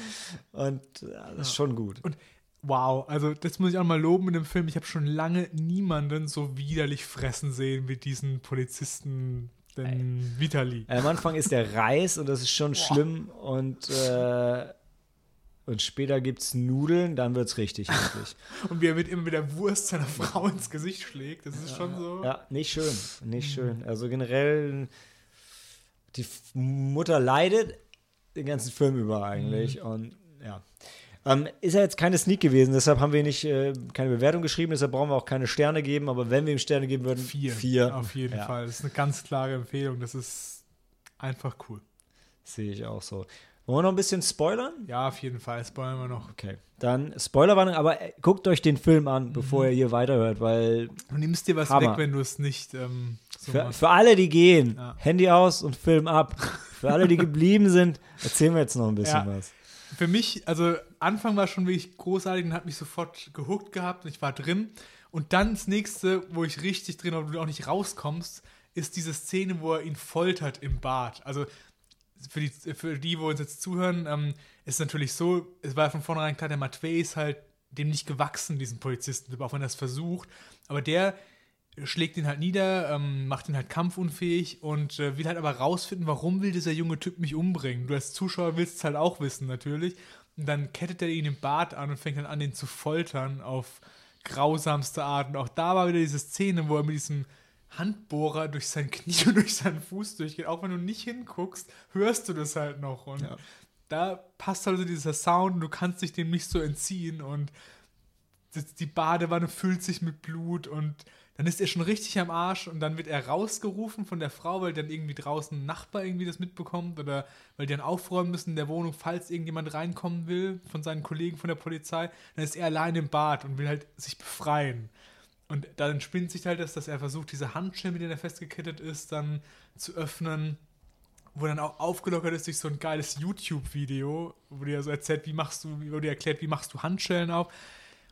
und ja, das ist schon gut. Und wow, also das muss ich auch mal loben in dem Film. Ich habe schon lange niemanden so widerlich fressen sehen wie diesen Polizisten, den Vitali. Am Anfang ist der Reis und das ist schon schlimm. Und, äh, und später gibt es Nudeln, dann wird es richtig eklig. Und wie er mit, immer mit der Wurst seiner Frau ins Gesicht schlägt, das ist schon so. Ja, nicht schön. Nicht schön. Also generell, die Mutter leidet den ganzen Film über eigentlich. Und ja. Ähm, ist ja jetzt keine Sneak gewesen, deshalb haben wir nicht äh, keine Bewertung geschrieben, deshalb brauchen wir auch keine Sterne geben, aber wenn wir ihm Sterne geben würden, Vier. vier. Auf jeden Ja. Fall. Das ist eine ganz klare Empfehlung. Das ist einfach cool. Sehe ich auch so. Wollen wir noch ein bisschen spoilern? Ja, auf jeden Fall. Spoilern wir noch. Okay. Dann Spoilerwarnung, aber äh, guckt euch den Film an, bevor ihr hier weiterhört, weil Du nimmst dir was Hammer. weg, wenn du es nicht ähm, so für, für alle, die gehen, Ja. Handy aus und Film ab. Für alle, die geblieben sind, erzählen wir jetzt noch ein bisschen Ja. was. Für mich, also Anfang war schon wirklich großartig und hat mich sofort gehuckt gehabt und ich war drin. Und dann das nächste, wo ich richtig drin war, wo du auch nicht rauskommst, ist diese Szene, wo er ihn foltert im Bad. Also für die, für die wo uns jetzt zuhören, ähm, ist natürlich so, es war von vornherein klar, der Matvey ist halt dem nicht gewachsen, diesen Polizisten, auch wenn er es versucht. Aber der schlägt ihn halt nieder, ähm, macht ihn halt kampfunfähig und äh, will halt aber rausfinden, warum will dieser junge Typ mich umbringen. Du als Zuschauer willst es halt auch wissen, natürlich. Und dann kettet er ihn im Bad an und fängt dann an, den zu foltern auf grausamste Art. Und auch da war wieder diese Szene, wo er mit diesem Handbohrer durch sein Knie und durch seinen Fuß durchgeht. Auch wenn du nicht hinguckst, hörst du das halt noch. Und Ja. da passt also dieser Sound und du kannst dich dem nicht so entziehen. Und die Badewanne füllt sich mit Blut und dann ist er schon richtig am Arsch und dann wird er rausgerufen von der Frau, weil dann irgendwie draußen ein Nachbar irgendwie das mitbekommt oder weil die dann aufräumen müssen in der Wohnung, falls irgendjemand reinkommen will von seinen Kollegen von der Polizei. Dann ist er allein im Bad und will halt sich befreien. Und dann spinnt sich halt das, dass er versucht, diese Handschellen, mit denen er festgekettet ist, dann zu öffnen wo dann auch aufgelockert ist durch so ein geiles YouTube-Video, wo dir so erzählt, wie machst du, wo dir erklärt, wie machst du Handschellen auf.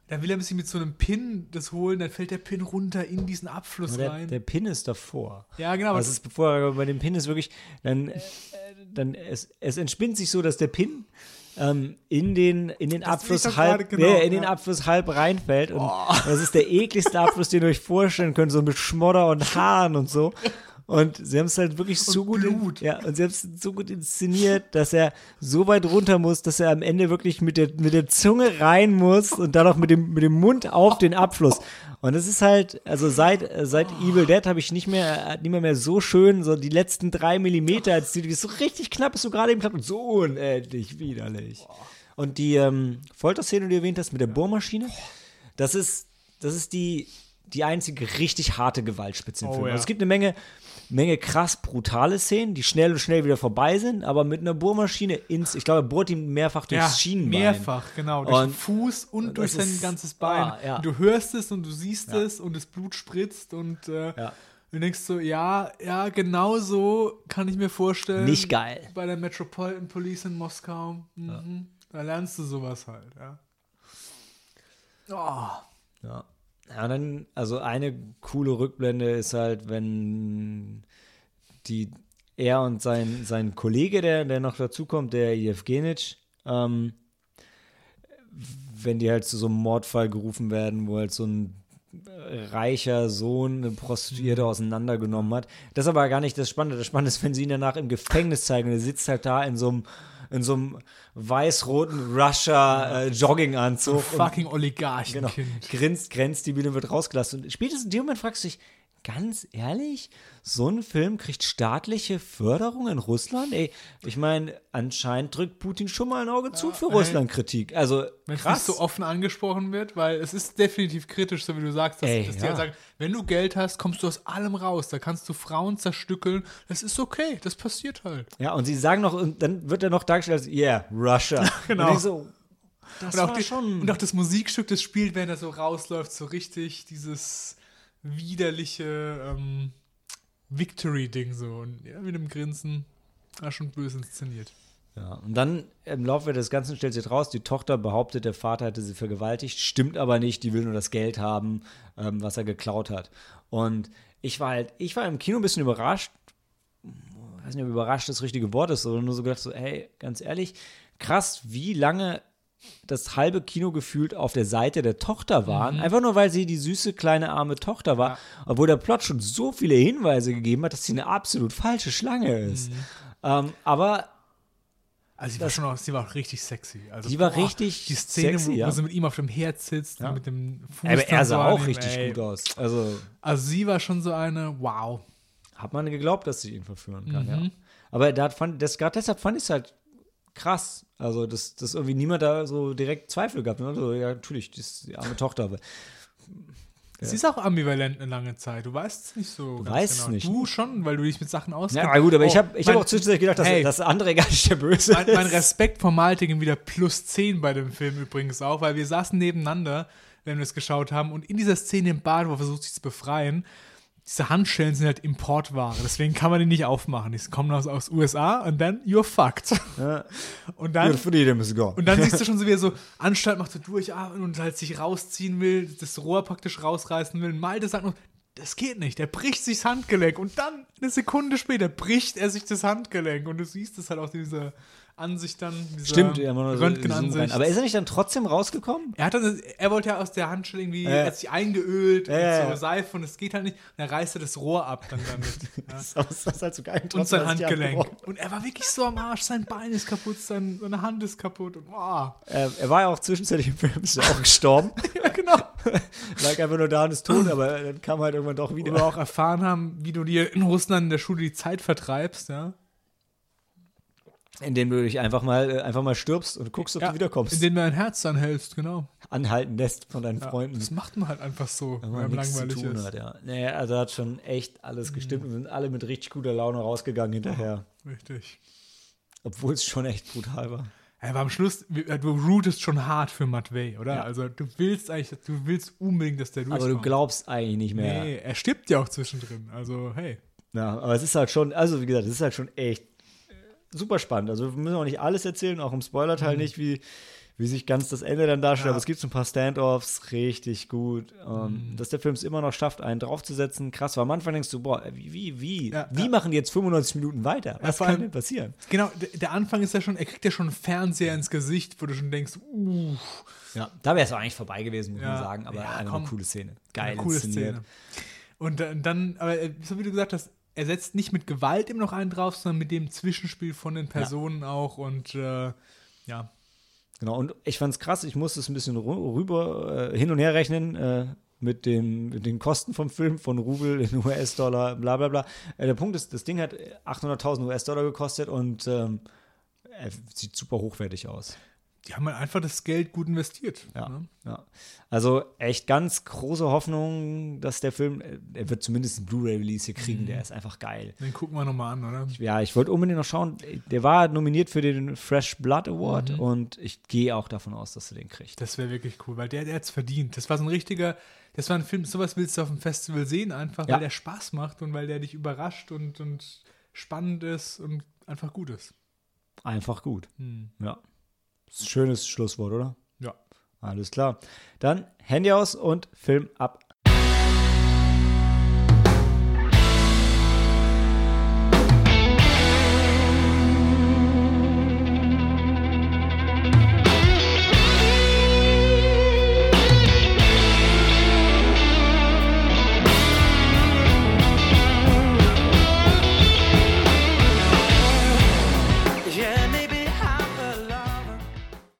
Dann will er ein bisschen mit so einem Pin das holen, dann fällt der Pin runter in diesen Abfluss Der, rein. der Pin ist davor. ja, genau. Also es ist bevor bei dem Pin ist wirklich, dann, äh, dann es, es entspinnt sich so, dass der Pin ähm, in den, in den Das Abfluss halb, genau, ja, in den ja. Abfluss halb reinfällt. Und das ist der ekligste Abfluss, den ihr euch vorstellen könnt, so mit Schmodder und Haaren und so. Und sie haben es halt wirklich so gut, in, ja, und sie haben es so gut inszeniert, dass er so weit runter muss, dass er am Ende wirklich mit der, mit der Zunge rein muss und dann auch mit dem, mit dem Mund auf den Abfluss. Und es ist halt, also seit, seit Evil Dead habe ich nicht mehr, äh, nicht mehr, mehr so schön, so die letzten drei Millimeter, als die, die so richtig knapp ist, so gerade eben klappt und so unendlich widerlich. Und die ähm, Folterszene, die du erwähnt hast, mit der Bohrmaschine, das ist, das ist die, die einzige richtig harte Gewaltspitze im Oh, Film. ja. Also es gibt eine Menge, Menge krass brutale Szenen, die schnell und schnell wieder vorbei sind, aber mit einer Bohrmaschine ins, ich glaube, er bohrt ihm mehrfach durchs ja, Schienenbein. mehrfach, genau. Durch den Und- Fuß und und durch sein ist- ganzes Bein. ah, ja. Du hörst es und du siehst Ja. es und das Blut spritzt und äh, du denkst so, ja, ja, genau so kann ich mir vorstellen. Nicht geil. Bei der Metropolitan Police in Moskau. Mhm. Da lernst du sowas halt, ja. Oh. Ja. Ja, dann, also eine coole Rückblende ist halt, wenn die, er und sein, sein Kollege, der, der noch dazukommt, der Evgenic, ähm, wenn die halt zu so einem Mordfall gerufen werden, wo halt so ein reicher Sohn eine Prostituierte auseinandergenommen hat. Das ist aber gar nicht das Spannende. Das Spannende ist, wenn sie ihn danach im Gefängnis zeigen und er sitzt halt da in so einem, in so einem weiß-roten Russia äh, und- Fucking Genau. Oligarchenkind. Grinst, grenzt, die Bühne wird rausgelassen. Und spätestens in dem Moment fragst du dich, ganz ehrlich, so ein Film kriegt staatliche Förderung in Russland? Ey, ich meine, anscheinend drückt Putin schon mal ein Auge zu für ey. Russland-Kritik. Also, Wenn es nicht so offen angesprochen wird, weil es ist definitiv kritisch, so wie du sagst, dass, Ey, dass die ja. halt sagen, wenn du Geld hast, kommst du aus allem raus, da kannst du Frauen zerstückeln, das ist okay, das passiert halt. ja, und sie sagen noch, und dann wird er noch dargestellt als, yeah, Russia. Genau. Das Und auch, war die, schon... und auch das Musikstück, das spielt, wenn er so rausläuft, so richtig dieses widerliche ähm, Victory-Ding so. Und ja, mit dem Grinsen, war schon böse inszeniert. Ja, und dann im Laufe des Ganzen stellt sich raus, die Tochter behauptet, der Vater hätte sie vergewaltigt, stimmt aber nicht, die will nur das Geld haben, ähm, was er geklaut hat. Und ich war halt, ich war im Kino ein bisschen überrascht, ich weiß nicht, ob überrascht das richtige Wort ist, sondern nur so gedacht, so, hey, ganz ehrlich, krass, wie lange das halbe Kino gefühlt auf der Seite der Tochter waren, einfach nur weil sie die süße kleine arme Tochter war, obwohl der Plot schon so viele Hinweise gegeben hat, dass sie eine absolut falsche Schlange ist. Ähm, aber Also sie war schon auch, sie war auch richtig sexy. Also, Die war richtig Die Szene, sexy, wo, ja. wo sie mit ihm auf dem Herz sitzt Ja. und mit dem Fuß. aber er sah auch richtig ey. gut aus. Also Also sie war schon so eine, wow. hat man geglaubt, dass sie ihn verführen kann, Mhm. ja. Aber da fand, das, gerade deshalb fand ich es halt krass. Also, dass, dass irgendwie niemand da so direkt Zweifel gab. Ne? So, ja, natürlich, das ist die arme Tochter. Aber Sie ist auch ambivalent eine lange Zeit. Du weißt es nicht so. Du weißt es nicht. Du schon, weil du dich mit Sachen auskennst. ja, gut, aber ich Oh, habe ich hab mein- auch zwischendurch gedacht, dass, hey, dass André gar nicht der Böse mein, mein ist. Respekt vor Maltigen wieder plus 10 bei dem Film übrigens auch, weil wir saßen nebeneinander, wenn wir es geschaut haben, und in dieser Szene im Bad, wo er versucht, sich zu befreien, diese Handschellen sind halt Importware, deswegen kann man die nicht aufmachen. Die kommen aus, aus USA und dann you're fucked. Und dann for them is gone. Und dann siehst du schon so, wie er so Anstalt macht, so durchatmen und halt sich rausziehen will, das Rohr praktisch rausreißen will. Malte sagt noch, das geht nicht, er bricht sich das Handgelenk. Und dann, eine Sekunde später, bricht er sich das Handgelenk. Und du siehst es halt auch diese Ansicht dann, diese Stimmt, ja, man so- so. Röntgenansicht. Aber ist er nicht dann trotzdem rausgekommen? er, hat dann, er wollte ja aus der Handschelle irgendwie, Ja. er hat sich eingeölt Ja, mit ja, so ja. Seife und es geht halt nicht. Und er reißt er das Rohr ab dann damit. ja. Das ist, das ist halt so geil. Und sein Hand Handgelenk. Und er war wirklich so am Arsch, sein Bein ist kaputt, sein, seine Hand ist kaputt. Und, oh. Äh, er war ja auch zwischenzeitlich im Film, ist ja auch gestorben. Ja, genau. Lag einfach nur da und ist tot, aber dann kam halt irgendwann doch wo wieder. wir auch erfahren haben, wie du dir in Russland in der Schule die Zeit vertreibst, ja. Indem du dich einfach mal, äh, einfach mal stirbst und guckst, ob ja du wiederkommst. Indem du dein Herz anhältst, genau. Anhalten lässt von deinen Ja, Freunden. Das macht man halt einfach so, wenn wenn man nichts zu langweilig tun ist. hat, ja. Nee, also hat schon echt alles Mhm. gestimmt und wir sind alle mit richtig guter Laune rausgegangen hinterher. Richtig. Obwohl es schon echt brutal war. Ja, aber am Schluss, du rootest schon hart für Matvey, oder? Ja. Also du willst eigentlich, du willst unbedingt, dass der durchkommt. Aber du glaubst eigentlich nicht mehr. Nee, er stirbt ja auch zwischendrin. Also, hey. Ja, aber es ist halt schon, also wie gesagt, es ist halt schon echt äh, super spannend. Also wir müssen auch nicht alles erzählen, auch im Spoiler-Teil nicht, wie, wie sich ganz das Ende dann darstellt. Mhm. Ja. Aber es gibt so ein paar Standoffs, richtig gut. Ähm, Mhm. Dass der Film es immer noch schafft, einen draufzusetzen, krass. Weil am Anfang denkst du, boah, wie, wie, wie, Ja, wie ja. machen die jetzt 95 Minuten weiter? Was kann allem- denn passieren? Genau, der, Anfang ist ja schon, er kriegt ja schon einen Fernseher ins Gesicht, wo du schon denkst, uh, Ja, da wäre es auch eigentlich vorbei gewesen, muss man sagen. Aber Ja, eine coole Szene. Geil Eine coole inszeniert. Szene. Und äh, dann, aber äh, so wie du gesagt hast, er setzt nicht mit Gewalt immer noch einen drauf, sondern mit dem Zwischenspiel von den Personen auch und äh, ja. Genau, und ich fand's krass, ich musste es ein bisschen rü- rüber äh, hin und her rechnen äh, mit, dem, mit den Kosten vom Film, von Rubel in US-Dollar, bla bla bla. Äh, der Punkt ist, das Ding hat 800.000 US-Dollar gekostet und ähm, er sieht super hochwertig aus. Die haben halt einfach das Geld gut investiert. Ja, ne? ja. Also echt ganz große Hoffnung, dass der Film, äh, er wird zumindest einen Blu-ray-Release hier kriegen, der ist einfach geil. Den gucken wir nochmal an, oder? Ja, ich wollte unbedingt noch schauen, der war nominiert für den Fresh Blood Award und ich gehe auch davon aus, dass er den kriegt. Das wäre wirklich cool, weil der, der hat's verdient. Das war so ein richtiger, das war ein Film, sowas willst du auf dem Festival sehen, einfach, Ja. weil der Spaß macht und weil der dich überrascht und, und spannend ist und einfach gut ist. Einfach gut. Hm. Ja. Schönes Schlusswort, oder? Ja. Alles klar. Dann Handy aus und Film ab.